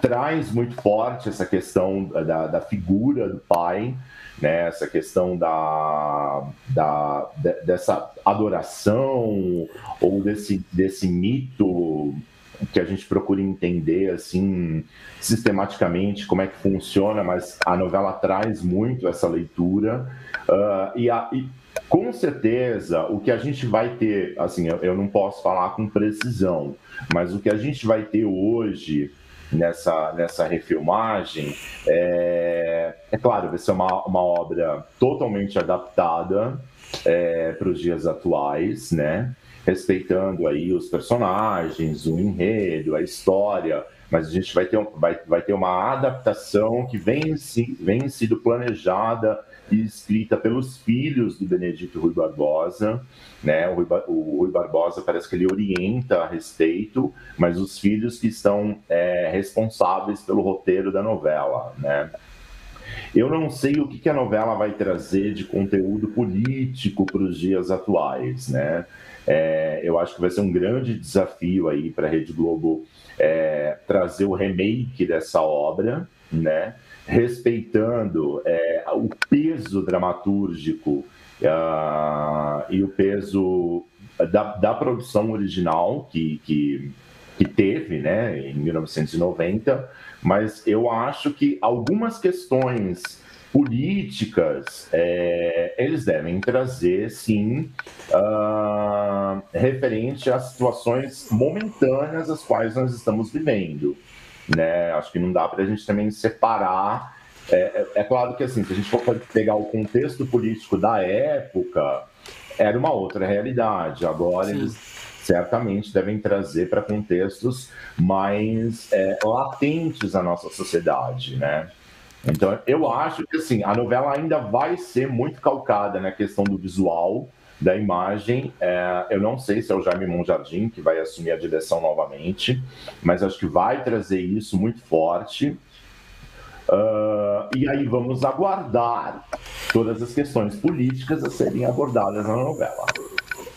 traz muito forte essa questão da, da figura do pai, né? Essa questão da, da de, dessa adoração ou desse, desse mito que a gente procura entender assim sistematicamente como é que funciona, mas a novela traz muito essa leitura uh, e, a, e com certeza, o que a gente vai ter, assim, eu, não posso falar com precisão, mas o que a gente vai ter hoje nessa, nessa refilmagem, é, é claro, vai ser uma, uma obra totalmente adaptada é, para os dias atuais, né? Respeitando aí os personagens, o enredo, a história, mas a gente vai ter, vai, vai ter uma adaptação que vem, vem sido planejada escrita pelos filhos do Benedito Rui Barbosa. Né? O, Rui, o Rui Barbosa parece que ele orienta a respeito, mas os filhos que estão é, responsáveis pelo roteiro da novela. Né? Eu não sei o que, que a novela vai trazer de conteúdo político para os dias atuais. Né? É, eu acho que vai ser um grande desafio aí para a Rede Globo é, trazer o remake dessa obra, né? Respeitando é, o peso dramatúrgico uh, e o peso da, da produção original, que, que que teve, né, em 1990, mas eu acho que algumas questões políticas é, eles devem trazer, sim, uh, referente às situações momentâneas as quais nós estamos vivendo. Né? Acho que não dá para a gente também separar. É, é, é, claro que, assim, se a gente for pegar o contexto político da época, era uma outra realidade. Agora, sim. eles certamente devem trazer para contextos mais é, latentes à nossa sociedade, né? Então, eu acho que assim, a novela ainda vai ser muito calcada na questão do visual, da imagem. É, eu não sei se é o Jaime Monjardim que vai assumir a direção novamente, mas acho que vai trazer isso muito forte. Uh, e aí vamos aguardar todas as questões políticas a serem abordadas na novela.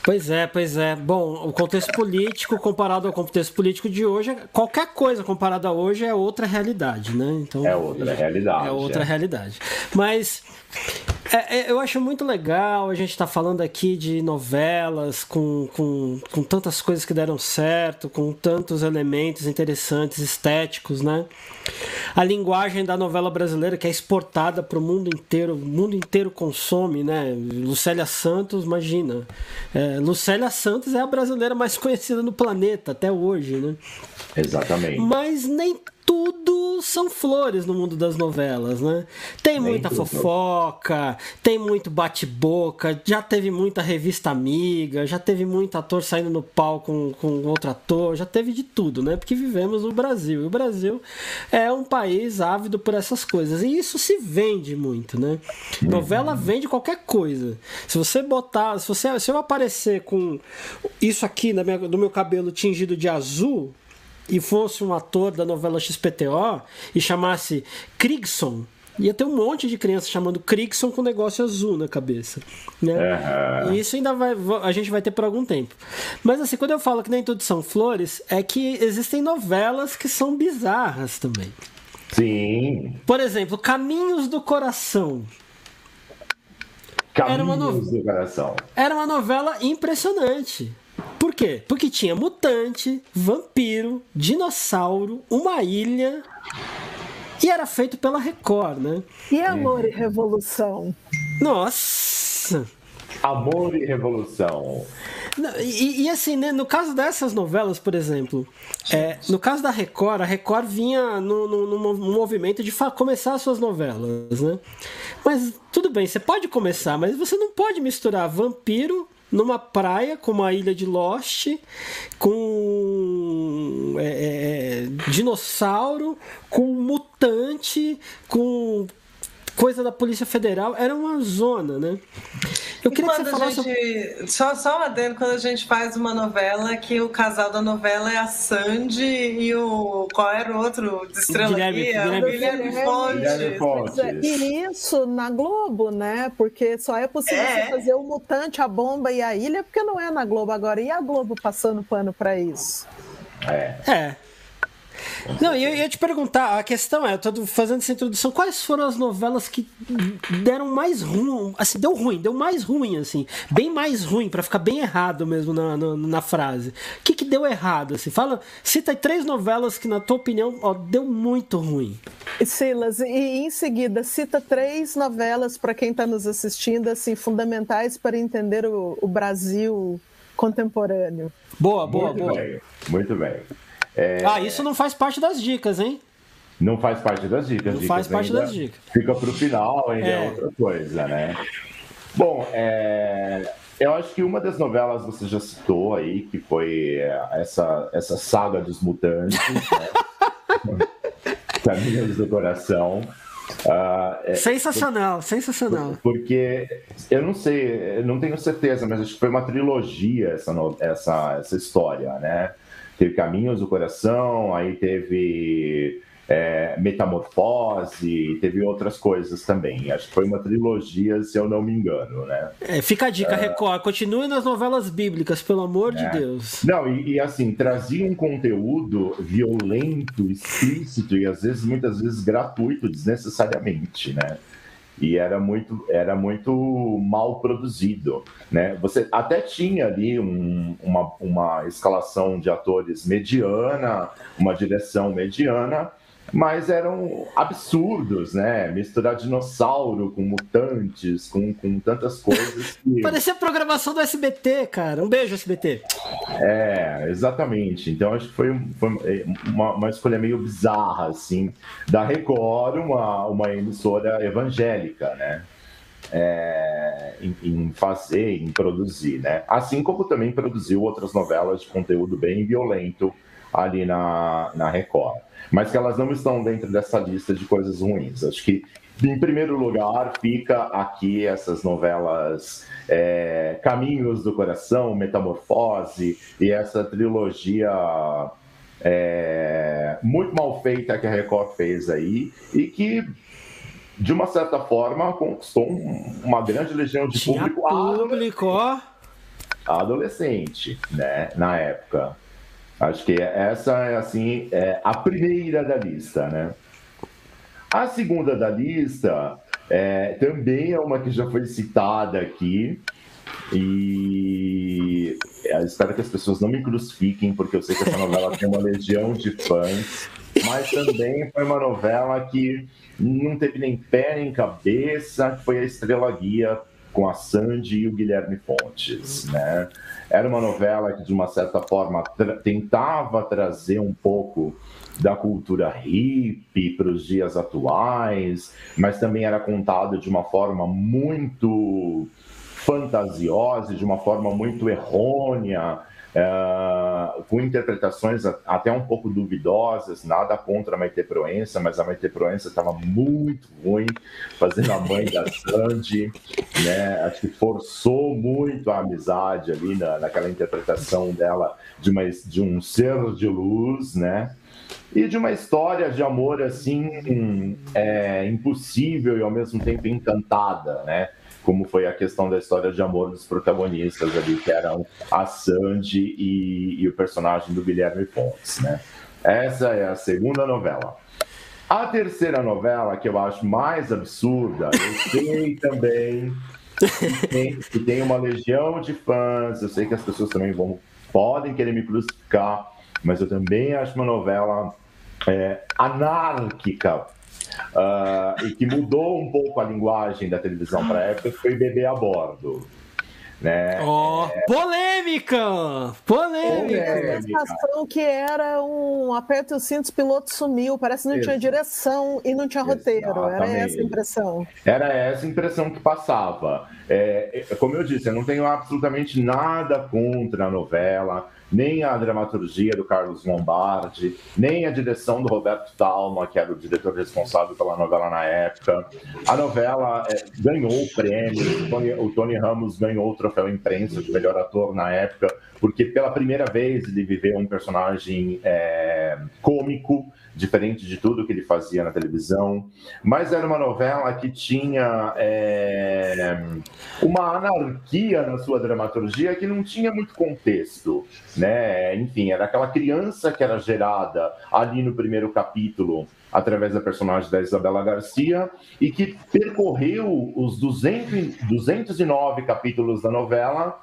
Pois é, pois é. Bom, o contexto político comparado ao contexto político de hoje, qualquer coisa comparada a hoje é outra realidade, né?
Então, é outra realidade.
É outra é. realidade. Mas é, é, eu acho muito legal a gente estar tá falando aqui de novelas com, com, com tantas coisas que deram certo, com tantos elementos interessantes, estéticos, né? A linguagem da novela brasileira que é exportada para o mundo inteiro, o mundo inteiro consome, né? Lucélia Santos, imagina. É, Lucélia Santos é a brasileira mais conhecida no planeta até hoje, né?
Exatamente.
Mas nem tudo são flores no mundo das novelas, né? Tem muita fofoca, tem muito bate-boca, já teve muita revista amiga, já teve muito ator saindo no palco com, com outro ator, já teve de tudo, né? Porque vivemos no Brasil. E o Brasil é um país ávido por essas coisas. E isso se vende muito, né? Uhum. Novela vende qualquer coisa. Se você botar, se você se eu aparecer com isso aqui na minha, no meu cabelo tingido de azul, e fosse um ator da novela XPTO e chamasse Krigson, ia ter um monte de criança chamando Krigson com negócio azul na cabeça. Né? Uhum. E isso ainda vai, a gente vai ter por algum tempo. Mas assim, quando eu falo que nem tudo são flores, é que existem novelas que são bizarras também.
Sim.
Por exemplo, Caminhos do Coração.
Caminhos do Coração.
Era uma novela impressionante. Por quê? Porque tinha mutante, vampiro, dinossauro, uma ilha. E era feito pela Record, né?
E Amor e Revolução?
Nossa!
Amor e Revolução.
E, e, assim, né, no caso dessas novelas, por exemplo, é, no caso da Record, a Record vinha no, no, no movimento de começar as suas novelas, né? Mas tudo bem, você pode começar, mas você não pode misturar vampiro numa praia como a ilha de Lost, com é, é, é, dinossauro, com mutante, com coisa da Polícia Federal, era uma zona, né?
Eu queria que você falasse. Gente, só, só um adendo, quando a gente faz uma novela que o casal da novela é a Sandy e o. Qual era o outro de estrela Guilherme, aqui? Guilherme,
o Guilherme, Fontes. Fontes. É, e isso na Globo, né? Porque só é possível é. você fazer o Mutante, a Bomba e a Ilha, porque não é na Globo agora. E a Globo passando pano para isso?
É. É. Não, e eu ia te perguntar, a questão é, eu tô fazendo essa introdução, quais foram as novelas que deram mais ruim, assim, deu ruim, deu mais ruim, assim, bem mais ruim, para ficar bem errado mesmo na, na, na frase. O que que deu errado, assim? Fala, cita aí três novelas que, na tua opinião, ó, deu muito ruim.
Silas, e em seguida, cita três novelas para quem está nos assistindo, assim, fundamentais para entender o, o Brasil contemporâneo.
Boa, boa,
muito
boa.
Bem, muito bem.
É... Ah, isso não faz parte das dicas, hein?
Não faz parte das dicas.
Não dicas faz parte das dicas.
Fica para o final, ainda é. é. outra coisa, né? Bom, é... eu acho que uma das novelas você já citou aí, que foi essa, essa saga dos mutantes, né? Caminhos do Coração.
Uh, sensacional, é, sensacional.
Porque eu não sei, eu não tenho certeza, mas acho que foi uma trilogia essa, essa, essa história, né? Teve Caminhos do Coração, aí teve é, Metamorfose, teve outras coisas também. Acho que foi uma trilogia, se eu não me engano, né?
É, fica a dica, é... Record, continue nas novelas bíblicas, pelo amor de é. Deus.
Não, e, e, assim, trazia um conteúdo violento, explícito e às vezes, muitas vezes, gratuito, desnecessariamente, né? E era muito, era muito mal produzido. Né? Você até tinha ali um, uma, uma escalação de atores mediana, uma direção mediana, mas eram absurdos, né? Misturar dinossauro com mutantes, com, com tantas coisas.
Que... Parecia programação do SBT, cara. Um beijo, SBT.
É, exatamente. Então acho que foi, foi uma, uma, escolha meio bizarra, assim, da Record, uma, uma emissora evangélica, né? É, em, em, fazer, em produzir, né? Assim como também produziu outras novelas de conteúdo bem violento ali na, na Record mas que elas não estão dentro dessa lista de coisas ruins. Acho que, em primeiro lugar, fica aqui essas novelas é, Caminhos do Coração, Metamorfose e essa trilogia é, muito mal feita que a Record fez aí e que de uma certa forma conquistou uma grande legião de
Tinha
público,
público
adolescente, né, na época. Acho que essa é assim é a primeira da lista, né? A segunda da lista é, também é uma que já foi citada aqui e espero que as pessoas não me crucifiquem porque eu sei que essa novela tem uma legião de fãs, mas também foi uma novela que não teve nem pé nem cabeça, foi a Estrela Guia com a Sandy e o Guilherme Fontes, né? Era uma novela que, de uma certa forma, tra tentava trazer um pouco da cultura hippie para os dias atuais, mas também era contado de uma forma muito fantasiosa, de uma forma muito errônea, Uh, com interpretações até um pouco duvidosas, nada contra a Maite Proença, mas a Maite Proença estava muito ruim fazendo a mãe da Sandy, né? Acho que forçou muito a amizade ali na, naquela interpretação dela de, uma, de um ser de luz, né? E de uma história de amor assim é, impossível e ao mesmo tempo encantada, né? Como foi a questão da história de amor dos protagonistas ali, que eram a Sandy e, e o personagem do Guilherme Fontes, né? Essa é a segunda novela. A terceira novela, que eu acho mais absurda, eu sei também que tem, que tem uma legião de fãs, eu sei que as pessoas também vão, podem querer me crucificar, mas eu também acho uma novela é, anárquica uh, e que mudou um pouco a linguagem da televisão para a época, foi Bebê a Bordo. Né?
Oh, é... Polêmica! Polêmica!
A sensação que era um aperto o cinto, o piloto sumiu, parece que não Isso. tinha direção e não tinha roteiro. Exatamente. Era essa a impressão.
Era essa a impressão que passava. É, é, como eu disse, eu não tenho absolutamente nada contra a novela nem a dramaturgia do Carlos Lombardi, nem a direção do Roberto Talma, que era o diretor responsável pela novela na época. A novela é, ganhou o prêmio, o Tony, o Tony, Ramos ganhou o troféu imprensa de melhor ator na época, porque pela primeira vez ele viveu um personagem é, cômico, diferente de tudo que ele fazia na televisão. Mas era uma novela que tinha é, uma anarquia na sua dramaturgia que não tinha muito contexto, né? Enfim, era aquela criança que era gerada ali no primeiro capítulo através da personagem da Isabela Garcia e que percorreu os 200, 209 capítulos da novela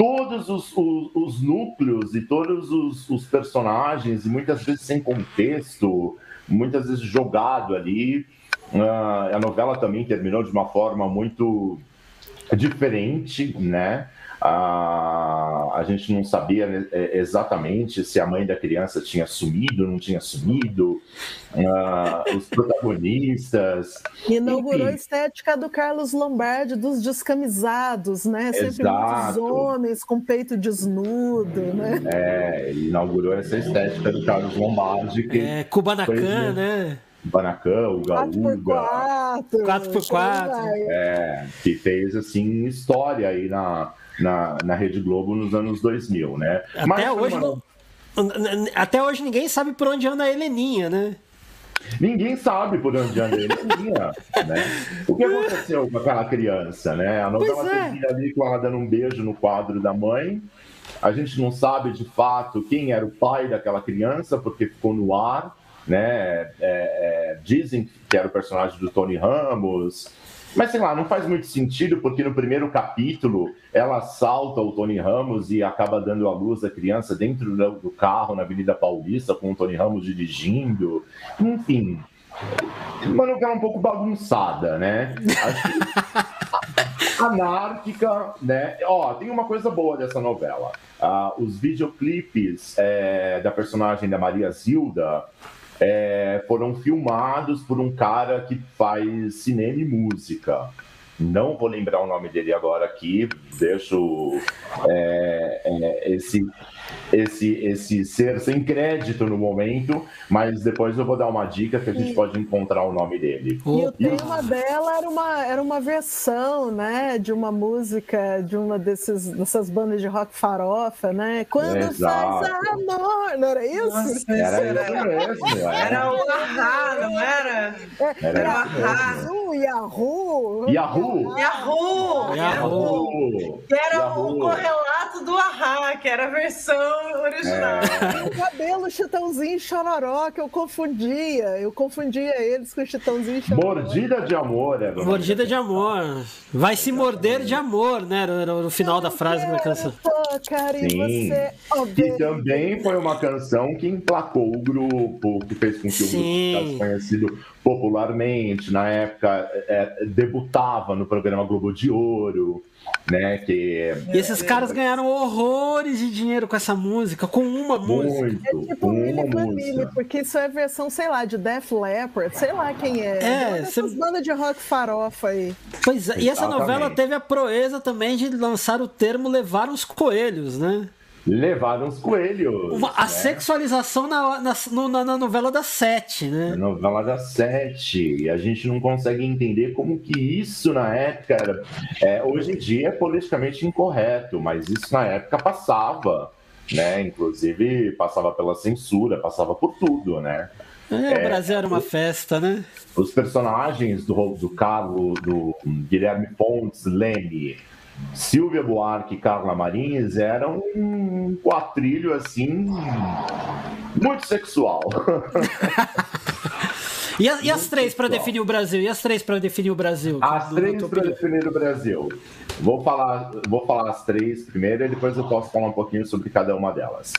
todos os, os, os núcleos e todos os, os, personagens, e muitas vezes sem contexto, muitas vezes jogado ali. Uh, a novela também terminou de uma forma muito diferente, né? A, a gente não sabia né, é, exatamente se a mãe da criança tinha sumido, não tinha sumido, uh, os protagonistas.
Inaugurou enfim. a estética do Carlos Lombardi, dos descamisados, né? Sempre Exato. muitos homens com peito desnudo, né?
É, inaugurou essa estética do Carlos Lombardi. Que
é, Kubanacan, né?
Kubanacan, o Gaúga.
4x4.
É, que fez, assim, história aí na, na, na Rede Globo nos anos 2000, né?
Até Mas, hoje uma... Até hoje ninguém sabe por onde anda a Heleninha, né?
Ninguém sabe por onde anda a Heleninha, né? O que aconteceu com aquela criança, né? A novela é. termina ali com ela dando um beijo no quadro da mãe. A gente não sabe de fato quem era o pai daquela criança, porque ficou no ar, né? É, é, dizem que era o personagem do Tony Ramos, Mas sei lá, não faz muito sentido, porque no primeiro capítulo ela assalta o Tony Ramos e acaba dando a luz à criança dentro do carro na Avenida Paulista, com o Tony Ramos dirigindo. Enfim, uma novela um pouco bagunçada, né? anárquica, né? Ó, tem uma coisa boa dessa novela. Uh, os videoclipes é, da personagem da Maria Zilda é, foram filmados por um cara que faz cinema e música. Não vou lembrar o nome dele agora aqui, deixo é, é, esse esse, esse ser sem crédito no momento, mas depois eu vou dar uma dica que a gente pode encontrar o nome dele.
E o tema dela era uma, era uma versão, né, de uma música de uma desses, dessas bandas de rock farofa, né? Quando Exato. faz amor, não era isso? Nossa,
era, era isso mesmo.
Era, era o Ahá, não era?
É, era, era Yahoo, Yahoo.
Yahoo.
Yahoo.
Yahoo.
Que era Yahoo. o correlato do Ahá, que era a versão original.
É. O cabelo Chitãozinho e Chororó, que eu confundia. Eu confundia eles com Chitãozinho e Chororó.
Mordida de amor, é.
Mordida de amor. Vai se morder de amor, né? No, no final da frase da canção.
Sim. Você, e também foi uma canção que emplacou o grupo, que fez com que Sim. o grupo ficasse conhecido popularmente. Na época, é, debutava no programa Globo de Ouro né? Que
e esses caras ganharam horrores de dinheiro com essa música, com uma música.
Muito, é tipo com uma música.
porque isso é versão, sei lá, de Def Leppard, sei lá quem é. É, essas bandas de rock farofa aí.
Pois é, e essa novela teve a proeza também de lançar o termo levar os coelhos, né?
Levaram os coelhos.
Uma, a né? sexualização na, na, na, na, novela das sete, né?
Na novela das sete. E a gente não consegue entender como que isso na época era. É, hoje em dia é politicamente incorreto, mas isso na época passava. Né? Inclusive passava pela censura, passava por tudo, né?
É, é, o Brasil era uma festa, né?
Os personagens do, do Carlos, do Guilherme Pontes, Leme, Silvia Buarque e Carla Marins eram um quatrilho assim muito sexual.
e, a, e as três para definir o Brasil? E as três para definir o Brasil?
As três para definir o Brasil. Vou falar, vou falar as três primeiro e depois eu posso falar um pouquinho sobre cada uma delas.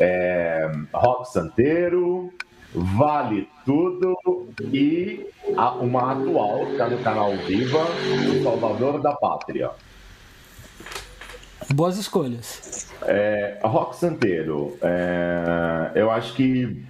É, Rock Santeiro, Vale Tudo e a, uma atual que está no canal Viva, O Salvador da Pátria.
Boas escolhas.
É, Rock Santeiro, é, eu acho que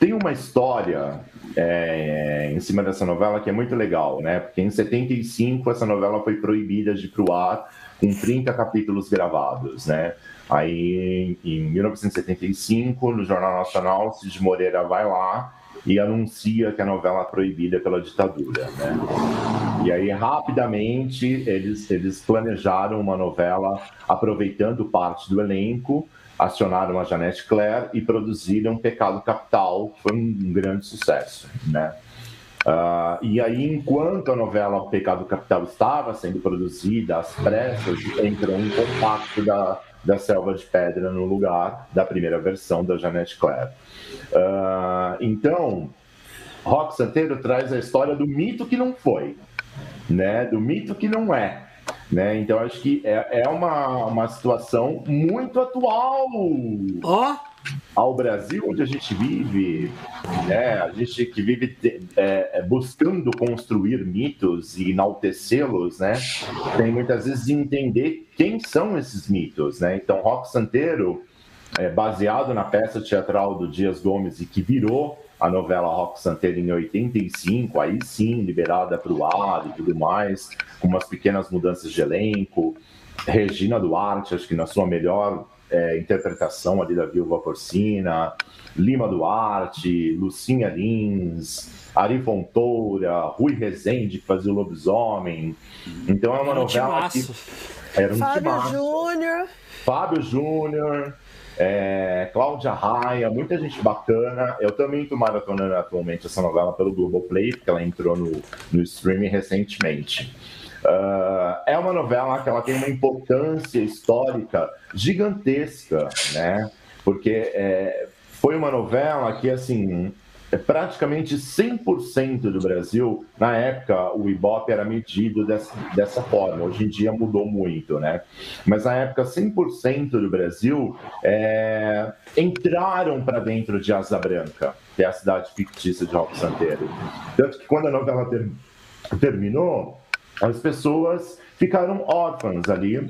tem uma história é, em cima dessa novela que é muito legal, né? Porque em 75 essa novela foi proibida de ir pro ar com 30 capítulos gravados, né? Aí em 1975, no Jornal Nacional, Cid Moreira vai lá e anuncia que a novela é proibida pela ditadura, né? E aí rapidamente eles eles planejaram uma novela aproveitando parte do elenco, acionaram a Janete Claire e produziram Pecado Capital, que foi um grande sucesso, né? Uh, e aí, enquanto a novela Pecado Capital estava sendo produzida, às pressas, entrou um compacto da, da Selva de Pedra no lugar da primeira versão da Janete Claire. Uh, então, Rock Santeiro traz a história do mito que não foi, né? Do mito que não é. Né? Então acho que é, é uma, uma situação muito atual
oh.
Ao Brasil onde a gente vive, né? A gente que vive é, é, buscando construir mitos e enaltecê-los, né? Tem muitas vezes de entender quem são esses mitos, né? Então Rock Santeiro é, baseado na peça teatral do Dias Gomes e que virou a novela Rock Santeiro em 85, aí sim, liberada para o ar e tudo mais, com umas pequenas mudanças de elenco. Regina Duarte, acho que na sua melhor é, interpretação ali da Viúva Porcina, Lima Duarte, Lucinha Lins, Ari Fontoura, Rui Rezende, que fazia o Lobisomem. Então é uma novela que...
Era um Fábio Júnior.
Fábio Júnior, é, Cláudia Raia, muita gente bacana. Eu também estou maratonando atualmente essa novela pelo Globoplay, porque ela entrou no, no streaming recentemente. Uh, é uma novela que ela tem uma importância histórica gigantesca, né? Porque é, foi uma novela que, assim, é praticamente 100% do Brasil, na época o Ibope era medido dessa, dessa forma, hoje em dia mudou muito, né? Mas na época 100% do Brasil é, entraram para dentro de Asa Branca, que é a cidade fictícia de Roque Santeiro. Tanto que quando a novela ter, terminou, as pessoas ficaram órfãs ali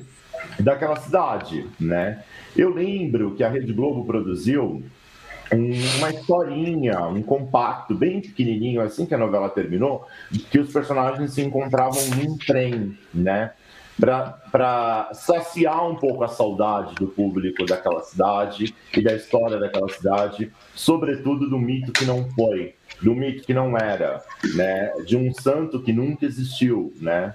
daquela cidade, né? Eu lembro que a Rede Globo produziu uma historinha, um compacto bem pequenininho, assim que a novela terminou, que os personagens se encontravam num trem, né? Para saciar um pouco a saudade do público daquela cidade e da história daquela cidade, sobretudo do mito que não foi, do mito que não era, né? De um santo que nunca existiu, né?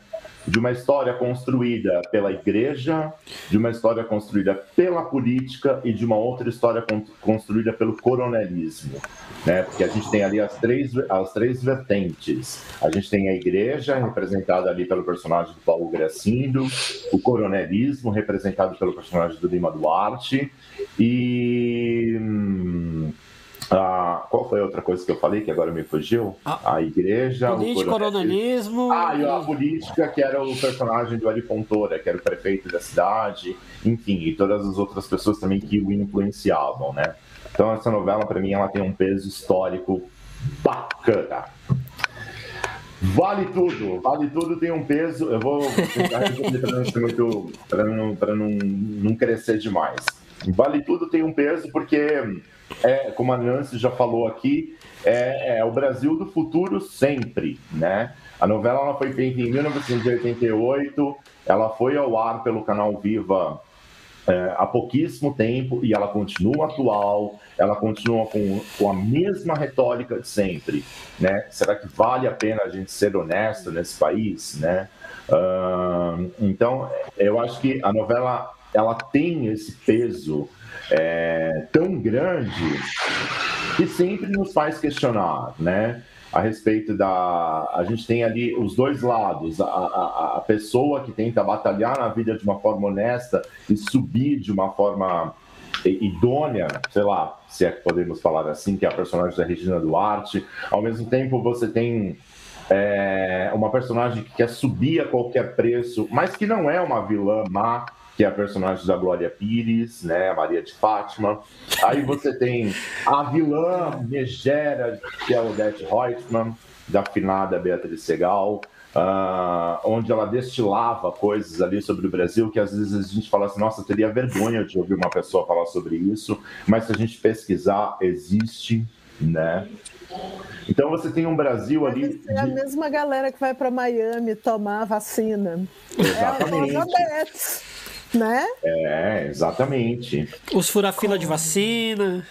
De uma história construída pela igreja, de uma história construída pela política e de uma outra história construída pelo coronelismo. Né? Porque a gente tem ali as três, as três vertentes. A gente tem a igreja, representada ali pelo personagem do Paulo Gracindo, o coronelismo, representado pelo personagem do Lima Duarte, e. Ah, qual foi a outra coisa que eu falei que agora me fugiu?
Ah,
a igreja.
Política, o coronelismo.
Ah, e a política, que era o personagem do Ari Fontoura, que era o prefeito da cidade, enfim, e todas as outras pessoas também que o influenciavam, né? Então, essa novela, para mim, ela tem um peso histórico bacana. Vale tudo, vale tudo tem um peso. Eu vou tentar para não para não, não, não crescer demais. Vale tudo tem um peso porque é, como a Nancy já falou aqui, é, é, o Brasil do futuro sempre, né? A novela ela foi feita em 1988, ela foi ao ar pelo canal Viva é, há pouquíssimo tempo e ela continua atual, ela continua com, com a mesma retórica de sempre, né? Será que vale a pena a gente ser honesto nesse país, né? Uh, então, eu acho que a novela ela tem esse peso é, tão grande que sempre nos faz questionar, né? A respeito da. A gente tem ali os dois lados: a, a, a pessoa que tenta batalhar na vida de uma forma honesta e subir de uma forma idônea, sei lá, se é que podemos falar assim, que é a personagem da Regina Duarte. Ao mesmo tempo, você tem é, uma personagem que quer subir a qualquer preço, mas que não é uma vilã má, que é a personagem da Glória Pires, né, a Maria de Fátima. Aí você tem a vilã megera, que é a Odette Reutemann, da finada Beatriz Segal, uh, onde ela destilava coisas ali sobre o Brasil que às vezes a gente fala assim, nossa, teria vergonha de ouvir uma pessoa falar sobre isso, mas se a gente pesquisar, existe, né? Então você tem um Brasil ali.
É a mesma galera que vai para Miami tomar vacina.
Exatamente. É a
né?
É, exatamente.
Os fura-fila de vacina.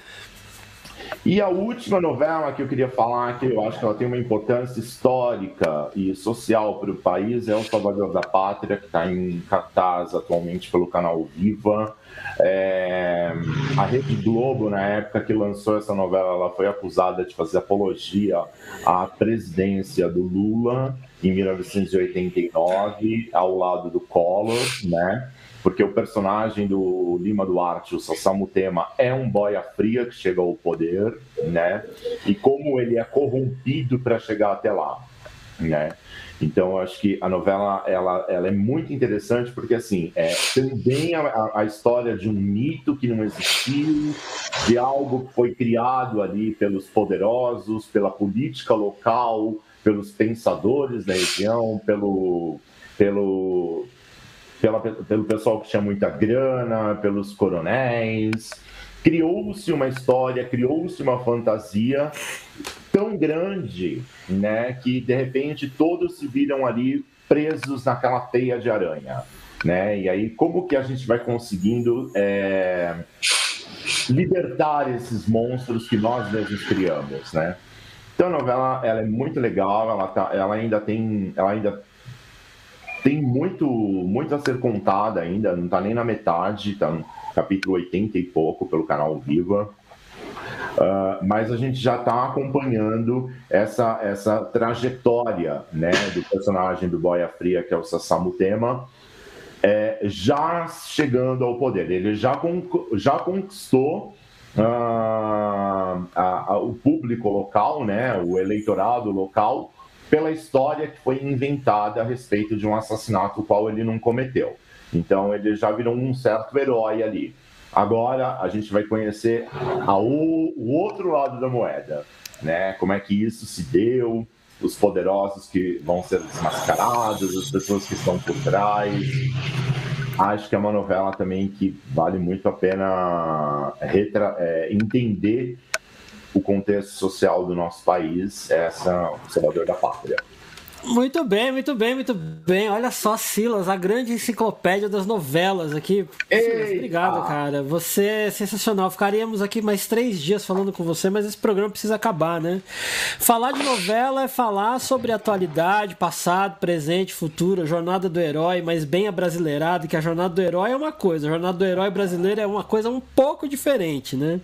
E a última novela que eu queria falar, que eu acho que ela tem uma importância histórica e social para o país, é O Salvador da Pátria, que está em cartaz atualmente pelo canal Viva. É... A Rede Globo, na época que lançou essa novela, ela foi acusada de fazer apologia à presidência do Lula em 1989, ao lado do Collor, né? Porque o personagem do Lima Duarte, o Sassamo Tema, é um boia fria que chega ao poder, né? E como ele é corrompido para chegar até lá, né? Então, acho que a novela ela, ela é muito interessante porque, assim, é também a, a história de um mito que não existiu, de algo que foi criado ali pelos poderosos, pela política local, pelos pensadores da região, pelo, pelo, pela, pelo pessoal que tinha muita grana, pelos coronéis. Criou-se uma história, criou-se uma fantasia tão grande, né, que de repente todos se viram ali presos naquela teia de aranha, né? E aí como que a gente vai conseguindo é, libertar esses monstros que nós mesmos criamos, né? Então a novela ela é muito legal, ela, tá, ela ainda tem, ela ainda tem muito, muito a ser contada ainda, não está nem na metade, está no capítulo 80 e pouco pelo canal Viva. Uh, mas a gente já está acompanhando essa, essa trajetória né, do personagem do Boia Fria, que é o Sassamu Tema, é, já chegando ao poder. Ele já, con já conquistou uh, a, a, o público local, né, o eleitorado local, pela história que foi inventada a respeito de um assassinato o qual ele não cometeu. Então ele já virou um certo herói ali. Agora a gente vai conhecer a, o, o outro lado da moeda, né? Como é que isso se deu, os poderosos que vão ser desmascarados, as pessoas que estão por trás. Acho que é uma novela também que vale muito a pena retra é, entender o contexto social do nosso país, essa o Salvador da Pátria.
Muito bem, muito bem, muito bem. Olha só, Silas, a grande enciclopédia das novelas aqui. Silas, obrigado, cara. Você é sensacional. Ficaríamos aqui mais três dias falando com você, mas esse programa precisa acabar, né? Falar de novela é falar sobre atualidade, passado, presente, futuro, jornada do herói, mas bem abrasileirado, que a jornada do herói é uma coisa, a jornada do herói brasileiro é uma coisa um pouco diferente, né?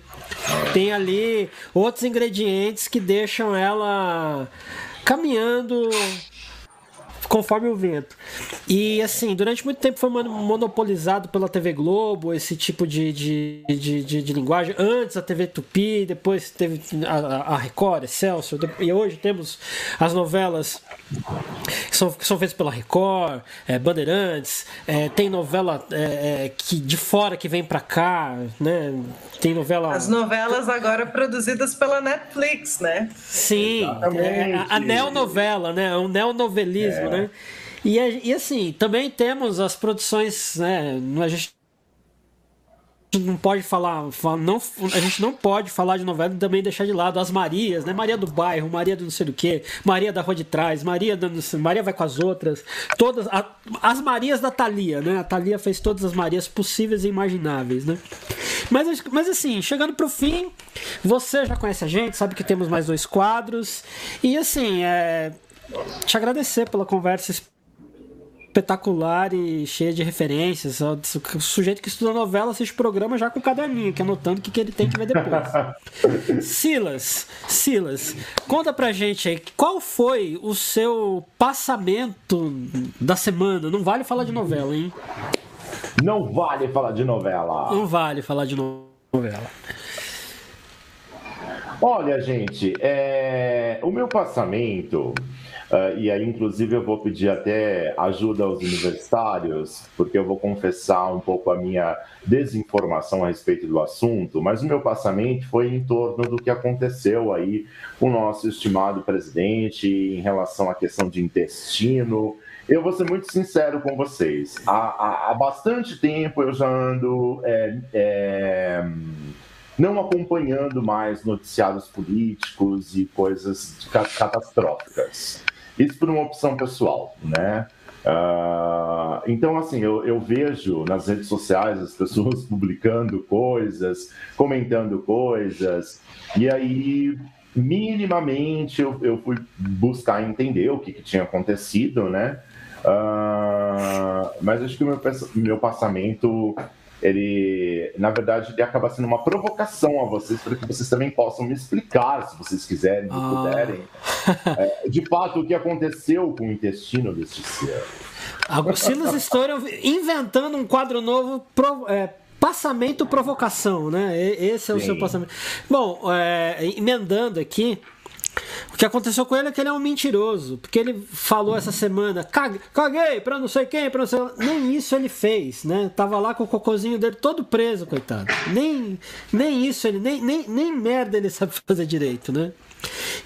Tem ali outros ingredientes que deixam ela caminhando conforme o vento. E assim, durante muito tempo foi monopolizado pela TV Globo esse tipo de, de, de, de, de linguagem. Antes a TV Tupi, depois teve a, a Record, Celso, e hoje temos as novelas que são, que são feitas pela Record, é, Bandeirantes, é, tem novela é, é que de fora que vem para cá, né? Tem novela.
As novelas agora produzidas pela Netflix, né?
Sim, é, a, a neonovela, né? O neonovelismo, é. Né? E, e assim, também temos as produções, né? A gente não pode falar, não, a gente não pode falar de novela e também deixar de lado as Marias, né? Maria do bairro, Maria do não sei o quê, Maria da rua de trás, Maria do, Maria vai com as outras, todas a, as Marias da Thalia, né? A Thalia fez todas as Marias possíveis e imagináveis, né? Mas, mas assim, chegando pro fim, você já conhece a gente, sabe que temos mais dois quadros e assim, é te agradecer pela conversa espetacular e cheia de referências. O sujeito que estuda novela assiste programa já com o caderninho, que anotando o que, que ele tem que ver depois. Silas, Silas, conta pra gente aí, qual foi o seu passamento da semana? Não vale falar de novela, hein?
Não vale falar de novela.
Não vale falar de novela.
Olha, gente, é... o meu passamento Uh, e aí, inclusive, eu vou pedir até ajuda aos universitários, porque eu vou confessar um pouco a minha desinformação a respeito do assunto, mas o meu passamento foi em torno do que aconteceu aí com o nosso estimado presidente em relação à questão de intestino. Eu vou ser muito sincero com vocês. Há, há, há bastante tempo eu já ando. É, é, não acompanhando mais noticiários políticos e coisas catastróficas. Isso por uma opção pessoal, né? Uh, então, assim, eu, eu, vejo nas redes sociais as pessoas publicando coisas, comentando coisas, e aí, minimamente, eu, eu fui buscar entender o que, que tinha acontecido, né? Uh, mas acho que o meu, meu passamento ele, na verdade, ele acaba sendo uma provocação a vocês para que vocês também possam me explicar, se vocês quiserem, se ah. puderem, é, de fato, o que aconteceu com o intestino deste ser.
Silas estão inventando um quadro novo, pro, é, passamento provocação, né? Esse é o Sim. seu passamento. Bom, é, emendando aqui, o que aconteceu com ele é que ele é um mentiroso, porque ele falou essa semana, caguei pra não sei quem, pra não sei. Nem isso ele fez, né? Tava lá com o cocôzinho dele todo preso, coitado. Nem, nem isso ele, nem, nem, nem merda ele sabe fazer direito, né?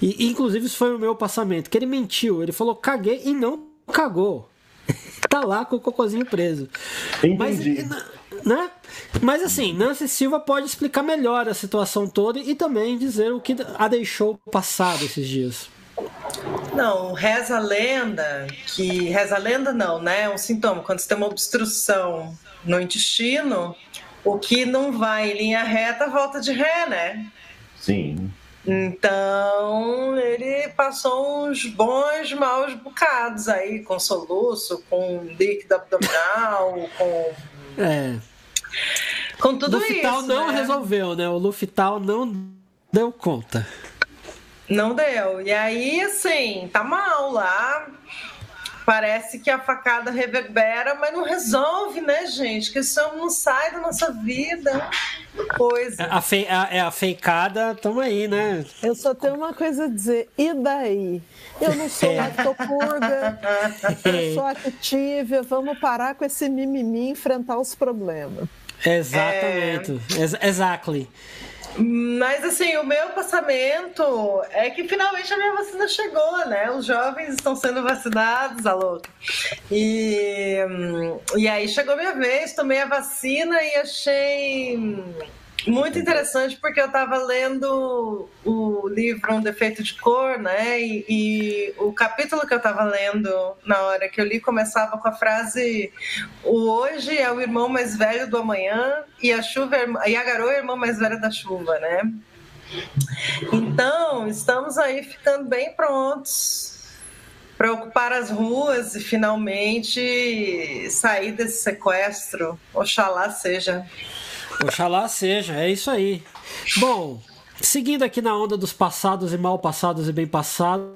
E inclusive isso foi o meu passamento, que ele mentiu, ele falou caguei e não cagou. tá lá com o cocôzinho preso.
Entendi.
Mas, né? Mas assim, Nancy Silva pode explicar melhor a situação toda e também dizer o que a deixou passar esses dias.
Não, reza a lenda que. Reza a lenda não, né? É um sintoma. Quando você tem uma obstrução no intestino, o que não vai em linha reta volta de ré, né?
Sim.
Então ele passou uns bons maus bocados aí, com soluço, com líquido abdominal, com.
É.
Com tudo
Lufital
isso.
não
né?
resolveu, né? O Lufital não deu conta.
Não deu. E aí, assim, tá mal lá. parece que a facada reverbera, mas não resolve, né, gente? Que isso não sai da nossa vida. Coisa.
A, fe, a, é a feicada, tamo aí, né?
Eu só tenho uma coisa a dizer. E daí? Eu não sou é. lactopurga, eu sou activa, vamos parar com esse mimimi e enfrentar os problemas.
Exatamente. É... Exactly.
Mas assim, o meu passamento é que finalmente a minha vacina chegou, né? Os jovens estão sendo vacinados, a louca. E, e aí chegou minha vez, tomei a vacina e achei muito interessante porque eu estava lendo o livro Um Defeito de Cor, né? E, e o capítulo que eu estava lendo na hora que eu li começava com a frase: O hoje é o irmão mais velho do amanhã e a chuva é, e a garoa é a irmã mais velha da chuva, né? Então, estamos aí ficando bem prontos para ocupar as ruas e finalmente sair desse sequestro. Oxalá seja.
Oxalá seja, é isso aí. Bom, seguindo aqui na onda dos passados e mal passados e bem passados,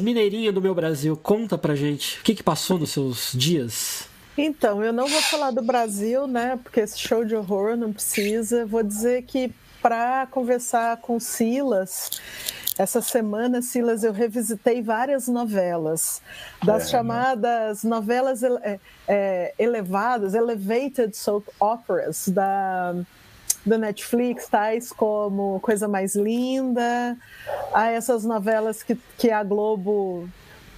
Mineirinha do meu Brasil, conta pra gente o que, que passou nos seus dias.
Então, eu não vou falar do Brasil, né? Porque esse show de horror não precisa. Vou dizer que para conversar com Silas, essa semana, Silas, eu revisitei várias novelas, das é, chamadas né? novelas é, é, elevadas, elevated soap operas da, da Netflix, tais como Coisa Mais Linda, a essas novelas que, que a Globo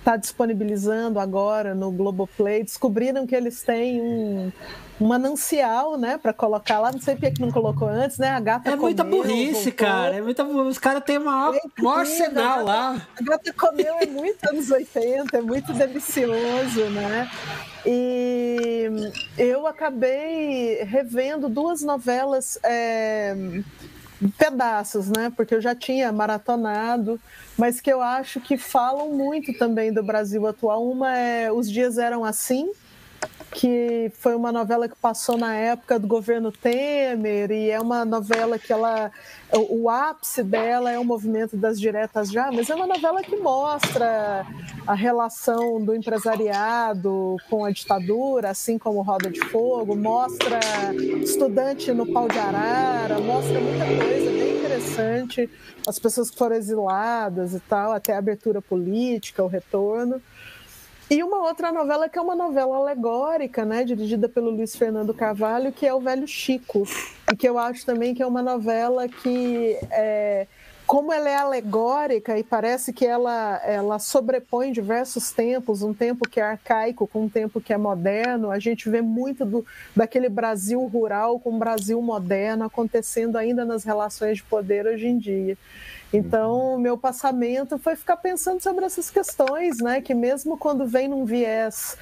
está disponibilizando agora no Globoplay, descobriram que eles têm um, um manancial, né, para colocar lá. Não sei porque que não colocou antes, né? A gata
É muita burrice, voltou. cara. É muita Os caras têm maior, é maior arsenal lá.
A gata comeu é muito anos 80, é muito delicioso, né? E eu acabei revendo duas novelas. É pedaços, né? Porque eu já tinha maratonado, mas que eu acho que falam muito também do Brasil atual. Uma é Os Dias Eram Assim, que foi uma novela que passou na época do governo Temer e é uma novela que ela o ápice dela é o movimento das diretas já, mas é uma novela que mostra a relação do empresariado com a ditadura, assim como Roda de Fogo, mostra estudante no pau de arara, mostra muita coisa bem interessante, as pessoas que foram exiladas e tal, até a abertura política, o retorno. E uma outra novela que é uma novela alegórica, né, dirigida pelo Luiz Fernando Carvalho, que é O Velho Chico, e que eu acho também que é uma novela que, é, como ela é alegórica e parece que ela, ela sobrepõe diversos tempos, um tempo que é arcaico com um tempo que é moderno, a gente vê muito do, daquele Brasil rural com o Brasil moderno acontecendo ainda nas relações de poder hoje em dia. Então, meu passamento foi ficar pensando sobre essas questões, né? Que mesmo quando vem num viés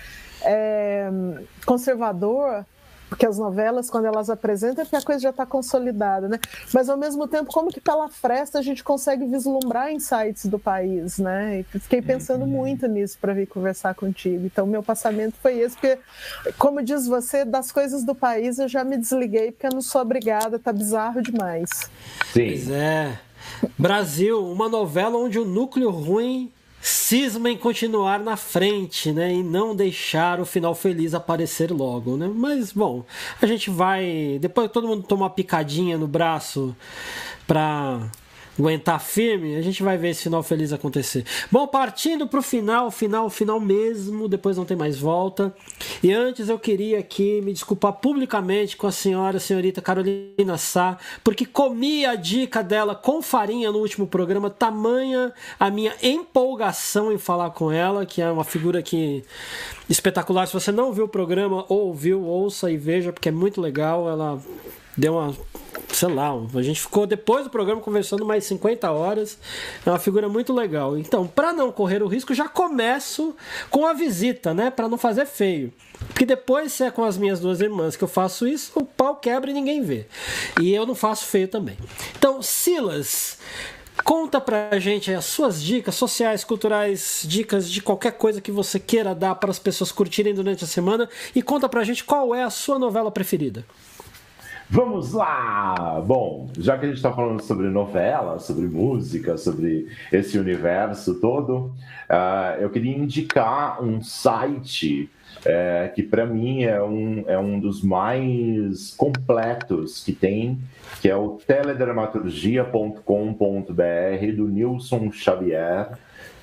é, conservador, porque as novelas, quando elas apresentam, é porque a coisa já está consolidada, né? Mas ao mesmo tempo, como que pela fresta a gente consegue vislumbrar insights do país, né? E fiquei pensando uhum. muito nisso para vir conversar contigo. Então, meu passamento foi esse, porque, como diz você, das coisas do país eu já me desliguei, porque eu não sou obrigada, tá bizarro demais.
Sim. Pois é. Brasil, uma novela onde o núcleo ruim cisma em continuar na frente, né, e não deixar o final feliz aparecer logo, né? Mas bom, a gente vai depois todo mundo toma uma picadinha no braço para aguentar firme, a gente vai ver esse final feliz acontecer. Bom, partindo para o final, final, final mesmo, depois não tem mais volta. E antes eu queria aqui me desculpar publicamente com a senhora, a senhorita Carolina Sá, porque comi a dica dela com farinha no último programa, tamanha a minha empolgação em falar com ela, que é uma figura que espetacular. Se você não viu o programa ou ouviu, ouça e veja, porque é muito legal. Ela deu uma sei lá, a gente ficou depois do programa conversando mais 50 horas. É uma figura muito legal. Então, para não correr o risco, já começo com a visita, né, para não fazer feio. Porque depois, se é com as minhas duas irmãs que eu faço isso, o pau quebra e ninguém vê. E eu não faço feio também. Então, Silas, Conta pra gente as suas dicas sociais, culturais, dicas de qualquer coisa que você queira dar para as pessoas curtirem durante a semana e conta pra gente qual é a sua novela preferida.
Vamos lá! Bom, já que a gente está falando sobre novela, sobre música, sobre esse universo todo, uh, eu queria indicar um site é, que para mim é um, é um dos mais completos que tem, que é o teledramaturgia.com.br do Nilson Xavier,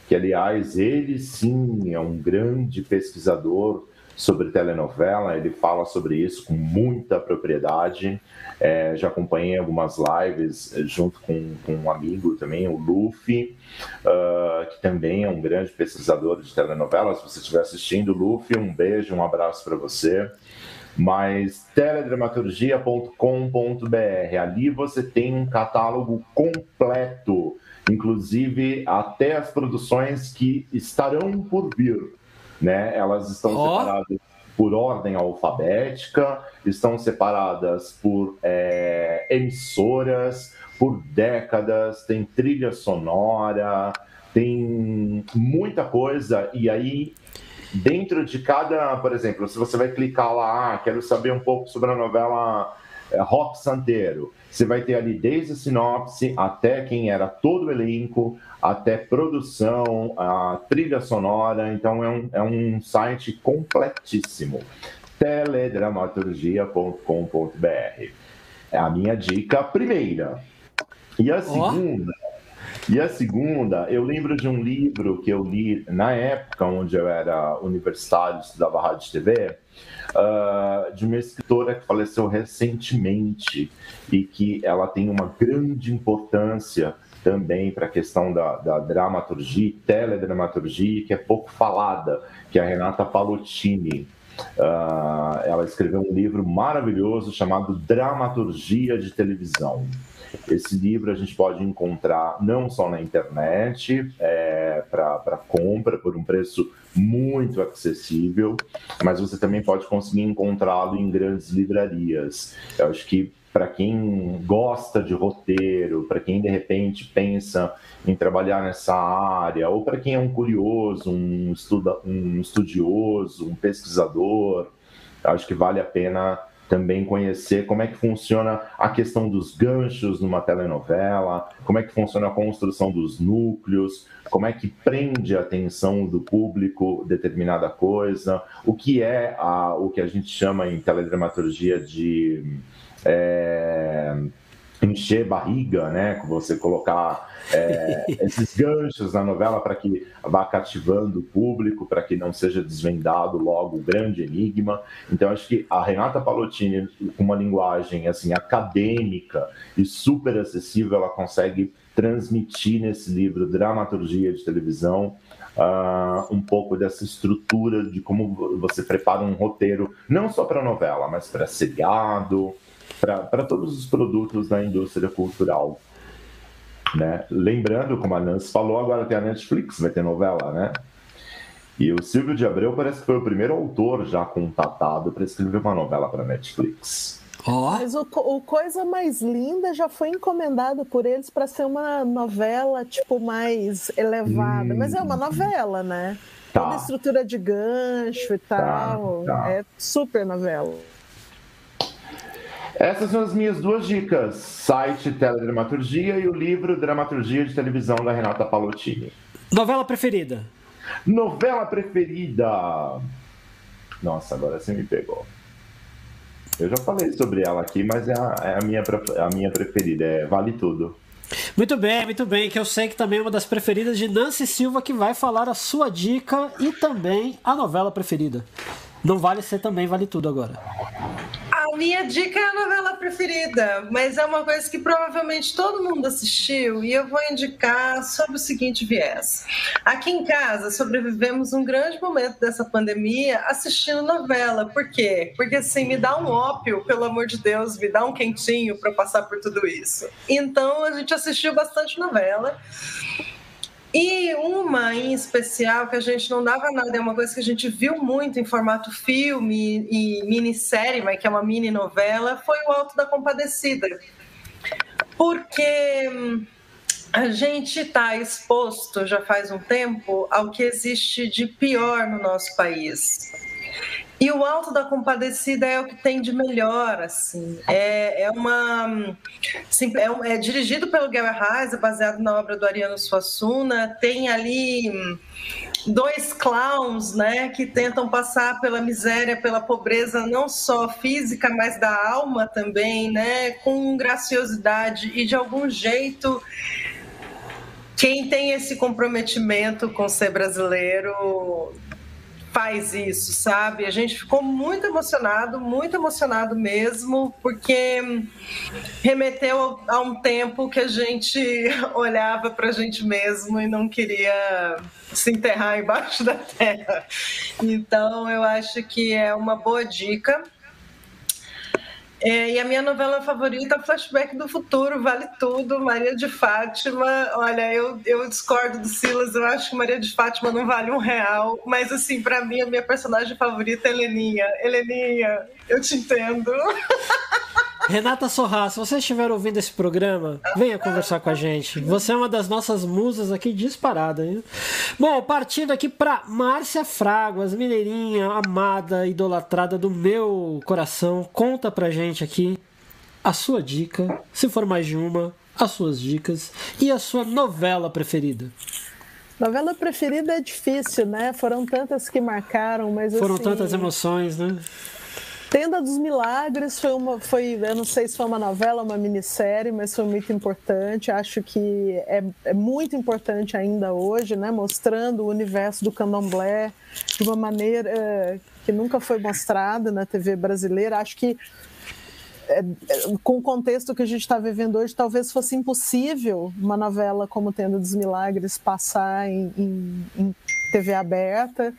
que aliás ele sim é um grande pesquisador sobre telenovela, ele fala sobre isso com muita propriedade. É, já acompanhei algumas lives eh, junto com, com um amigo também, o Luffy, uh, que também é um grande pesquisador de telenovelas. Se você estiver assistindo, Luffy, um beijo, um abraço para você. Mas teledramaturgia.com.br, ali você tem um catálogo completo, inclusive até as produções que estarão por vir né? Elas estão oh. separadas por ordem alfabética, estão separadas por é, emissoras, por décadas, tem trilha sonora, tem muita coisa, e aí dentro de cada, por exemplo, se você vai clicar lá, ah, quero saber um pouco sobre a novela é, Rock Santeiro. Você vai ter ali desde a sinopse até quem era todo o elenco, até produção, a trilha sonora. Então é um, é um site completíssimo. teledramaturgia.com.br. É a minha dica primeira. E a segunda. E a segunda, eu lembro de um livro que eu li na época onde eu era universitário, estudava rádio e TV, uh, de uma escritora que faleceu recentemente e que ela tem uma grande importância também para a questão da, da dramaturgia, teledramaturgia, que é pouco falada, que é a Renata Palottini. Uh, ela escreveu um livro maravilhoso chamado Dramaturgia de Televisão. Esse livro a gente pode encontrar não só na internet, é, para compra por um preço muito acessível, mas você também pode conseguir encontrá-lo em grandes livrarias. Eu acho que para quem gosta de roteiro, para quem de repente pensa em trabalhar nessa área, ou para quem é um curioso, um, estuda, um estudioso, um pesquisador, acho que vale a pena também conhecer como é que funciona a questão dos ganchos numa telenovela, como é que funciona a construção dos núcleos, como é que prende a atenção do público determinada coisa, o que é a, o que a gente chama em teledramaturgia de é, encher barriga, né? Você colocar é, esses ganchos na novela para que vá cativando o público, para que não seja desvendado logo o grande enigma. Então, acho que a Renata Palottini, com uma linguagem assim acadêmica e super acessível, ela consegue transmitir nesse livro Dramaturgia de Televisão Uh, um pouco dessa estrutura de como você prepara um roteiro, não só para novela, mas para seriado, para todos os produtos da indústria cultural. Né? Lembrando, como a Nancy falou, agora tem a Netflix, vai ter novela, né? E o Silvio de Abreu parece que foi o primeiro autor já contatado para escrever uma novela para Netflix.
Oh. Mas o, o, Coisa Mais Linda já foi encomendado por eles para ser uma novela, tipo, mais elevada. Hum. Mas é uma novela, né? Tá. Toda estrutura de gancho e tá, tal. Tá, tá. É super novela.
Essas são as minhas duas dicas: site Teledramaturgia e o livro Dramaturgia de Televisão da Renata Palottini.
Novela preferida?
Novela preferida. Nossa, agora você me pegou. Eu já falei sobre ela aqui, mas é a, é a minha, a minha preferida, é Vale Tudo.
Muito bem, muito bem, que eu sei que também é uma das preferidas de Nancy Silva, que vai falar a sua dica e também a novela preferida. Não vale ser também, vale tudo agora.
A minha dica é a novela preferida, mas é uma coisa que provavelmente todo mundo assistiu e eu vou indicar sobre o seguinte viés. Aqui em casa sobrevivemos um grande momento dessa pandemia assistindo novela. Por quê? Porque assim, me dá um ópio, pelo amor de Deus, me dá um quentinho para passar por tudo isso. Então a gente assistiu bastante novela. E uma em especial que a gente não dava nada, é uma coisa que a gente viu muito em formato filme e minissérie, mas que é uma mini novela, foi o Alto da Compadecida. Porque hum, a gente está exposto já faz um tempo ao que existe de pior no nosso país. E o Alto da Compadecida é o que tem de melhor, assim. É, é uma... Assim, é, é, dirigido pelo Guilherme Reis, é baseado na obra do Ariano Suassuna. Tem ali dois clowns, né, que tentam passar pela miséria, pela pobreza, não só física, mas da alma também, né, com graciosidade e de algum jeito quem tem esse comprometimento com ser brasileiro faz isso, sabe? A gente ficou muito emocionado, muito emocionado mesmo, porque remeteu a um tempo que a gente olhava para a gente mesmo e não queria se enterrar embaixo da terra. Então, eu acho que é uma boa dica. É, e a minha novela favorita, Flashback do Futuro, vale tudo. Maria de Fátima, olha, eu, eu discordo do Silas, eu acho que Maria de Fátima não vale um real, mas assim, para mim, a minha personagem favorita é Heleninha. Heleninha, eu te entendo.
Renata Sorra, se você estiver ouvindo esse programa, venha conversar com a gente. Você é uma das nossas musas aqui disparada. Hein? Bom, partindo aqui para Márcia Fraguas, mineirinha, amada, idolatrada do meu coração. Conta pra gente aqui a sua dica, se for mais de uma, as suas dicas e a sua novela preferida.
Novela preferida é difícil, né? Foram tantas que marcaram, mas
Foram
assim...
tantas emoções, né?
Tenda dos Milagres foi uma, foi, eu não sei se foi uma novela, uma minissérie, mas foi muito importante. Acho que é, é muito importante ainda hoje, né? Mostrando o universo do candomblé de uma maneira é, que nunca foi mostrada na TV brasileira. Acho que é, é, com o contexto que a gente está vivendo hoje, talvez fosse impossível uma novela como Tenda dos Milagres passar em, em, em TV aberta.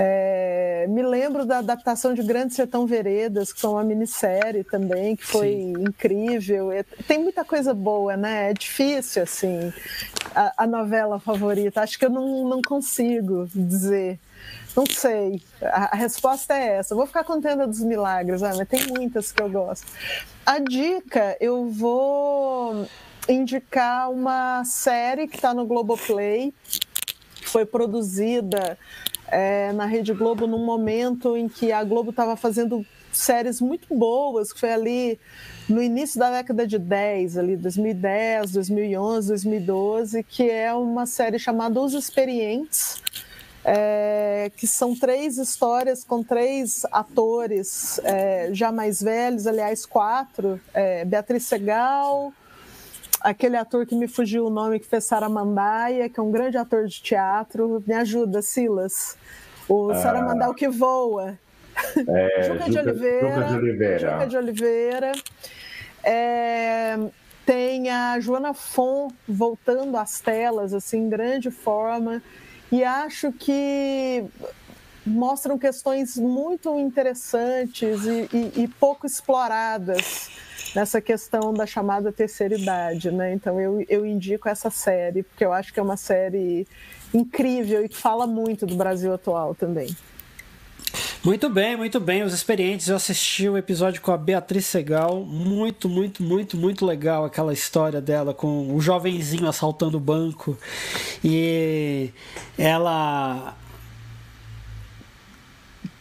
É, me lembro da adaptação de Grande Sertão Veredas, que foi uma minissérie também, que foi Sim. incrível. Tem muita coisa boa, né? É difícil, assim, a, a novela favorita. Acho que eu não, não consigo dizer. Não sei. A, a resposta é essa. Eu vou ficar contando dos milagres, ah, mas tem muitas que eu gosto. A dica, eu vou indicar uma série que está no Globoplay, que foi produzida é, na Rede Globo num momento em que a Globo estava fazendo séries muito boas, que foi ali no início da década de 10, ali 2010, 2011, 2012, que é uma série chamada Os Experientes, é, que são três histórias com três atores é, já mais velhos, aliás, quatro, é, Beatriz Segal, aquele ator que me fugiu o nome, que fez Saramandaia, que é um grande ator de teatro. Me ajuda, Silas. O ah, Saramandaia que voa.
É, Juca, Juca, de Oliveira. Juca de Oliveira.
Juca de Oliveira. É, tem a Joana Fon voltando às telas, assim, em grande forma. E acho que mostram questões muito interessantes e, e, e pouco exploradas nessa questão da chamada terceira idade, né? Então eu, eu indico essa série, porque eu acho que é uma série incrível e que fala muito do Brasil atual também.
Muito bem, muito bem. Os experientes, eu assisti o um episódio com a Beatriz Segal. Muito, muito, muito, muito legal aquela história dela com o jovenzinho assaltando o banco. E ela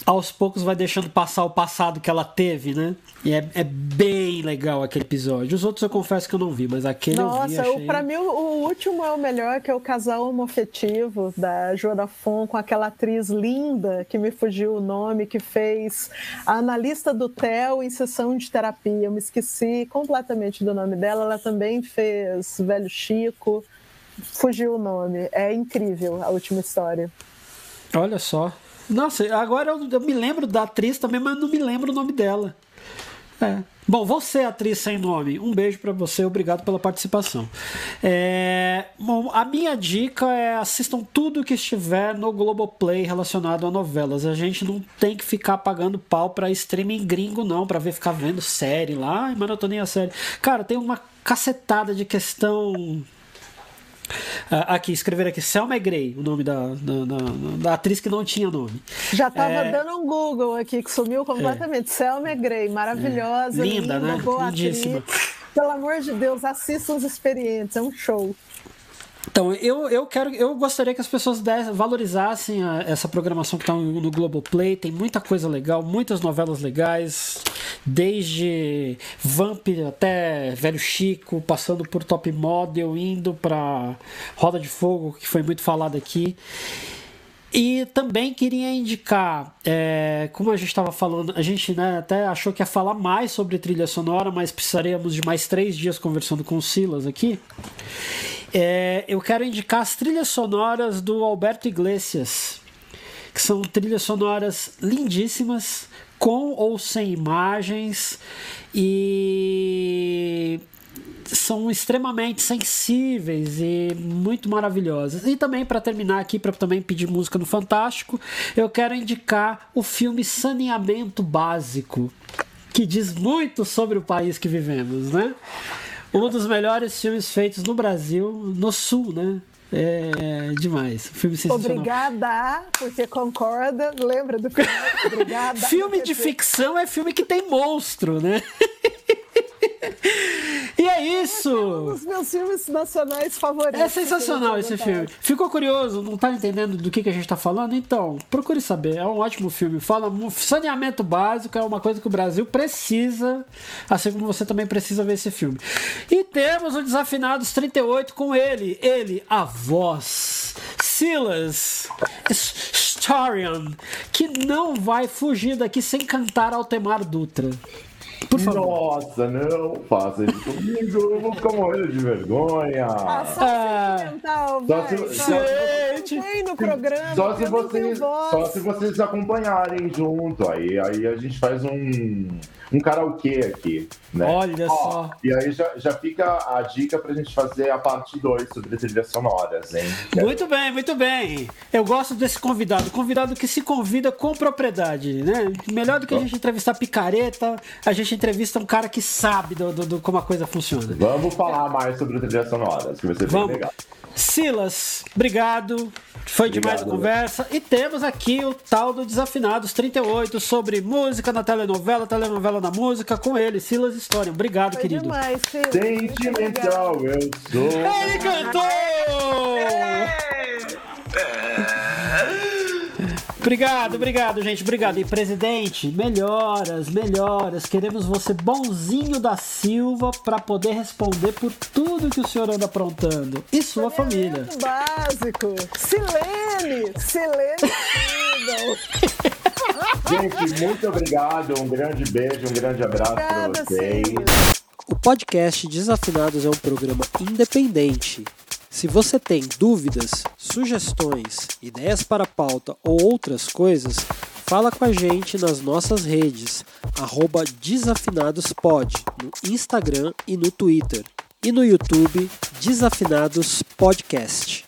aos poucos vai deixando passar o passado que ela teve, né? E é, é bem legal aquele episódio. Os outros eu confesso que eu não vi, mas aquele
Nossa,
eu vi. Nossa,
achei... pra mim o, o, último é o melhor, que é o casal homofetivo da Joana Fon com aquela atriz linda, que me fugiu o nome, que fez a analista do TEL em sessão de terapia. Eu me esqueci completamente do nome dela. Ela também fez Velho Chico. Fugiu o nome. É incrível a última história.
Olha só, nossa, agora eu, eu, me lembro da atriz também, mas não me lembro o nome dela. É. Bom, você, atriz sem nome, um beijo para você, obrigado pela participação. É, bom, a minha dica é assistam tudo que estiver no Globoplay relacionado a novelas. A gente não tem que ficar pagando pau pra streaming gringo, não, pra ver ficar vendo série lá, tô nem a série. Cara, tem uma cacetada de questão aqui, escrever aqui, Selma Grey, o nome da, da, da, da, atriz que não tinha nome.
Já estava é... dando um Google aqui, que sumiu completamente. É. Selma Grey, maravilhosa, é. linda, linda, né? boa Lindíssima. atriz. Pelo amor de Deus, assista os experientes, é um show.
Então, eu, eu quero, eu gostaria que as pessoas dessem, valorizassem a, essa programação que está no, no Globoplay. Tem muita coisa legal, muitas novelas legais, desde Vamp até Velho Chico, passando por Top Model, indo para Roda de Fogo, que foi muito falado aqui. E também queria indicar, é, como a gente estava falando, a gente né, até achou que ia falar mais sobre trilha sonora, mas precisaríamos de mais três dias conversando com o Silas aqui. É, eu quero indicar as trilhas sonoras do Alberto Iglesias, que são trilhas sonoras lindíssimas, com ou sem imagens, e são extremamente sensíveis e muito maravilhosas. E também para terminar aqui para também pedir música no Fantástico, eu quero indicar o filme Saneamento Básico, que diz muito sobre o país que vivemos, né? Um dos melhores filmes feitos no Brasil, no Sul, né? É demais. Filme sensacional.
Obrigada, porque concorda. Lembra do filme? Obrigada.
filme de ficção é filme que tem monstro, né? E é isso! É
um dos meus filmes nacionais favoritos.
É sensacional esse filme. Ficou curioso? Não tá entendendo do que, que a gente tá falando? Então, procure saber. É um ótimo filme. Fala saneamento básico, é uma coisa que o Brasil precisa, assim como você também precisa ver esse filme. E temos o Desafinados 38 com ele. Ele, a voz. Silas Starion, que não vai fugir daqui sem cantar Altemar Dutra.
Por favor. Nossa, não faça isso comigo, eu vou ficar morrendo de vergonha.
Ah, só ah, sentimental, só se, só,
se, no programa. Só se, vocês, só se vocês acompanharem junto, aí, aí a gente faz um um karaokê aqui. Né?
Olha Ó, só.
E aí já, já fica a dica pra gente fazer a parte 2 sobre trilhas sonoras, hein?
Muito bem, muito bem. Eu gosto desse convidado. Convidado que se convida com propriedade, né? Melhor do que a gente entrevistar picareta, a gente entrevista um cara que sabe do, do, do como a coisa funciona.
Vamos falar mais sobre trilhas sonoras, que vai ser Vamos. bem legal.
Silas, obrigado. Foi obrigado. demais a conversa. E temos aqui o tal do Desafinados 38 sobre música na telenovela, telenovela na música, com ele, Silas História. Obrigado,
Foi
querido.
Demais, Silas.
Sentimental, eu sou.
Ele cantou! Obrigado, obrigado, gente. Obrigado. E presidente, melhoras, melhoras. Queremos você bonzinho da Silva para poder responder por tudo que o senhor anda aprontando. E sua família.
Básico. Silene, Silene.
gente, muito obrigado. Um grande beijo, um grande abraço para vocês.
O podcast Desafinados é um programa independente se você tem dúvidas, sugestões, ideias para pauta ou outras coisas, fala com a gente nas nossas redes, desafinadospod, no Instagram e no Twitter. E no YouTube, Desafinados Podcast.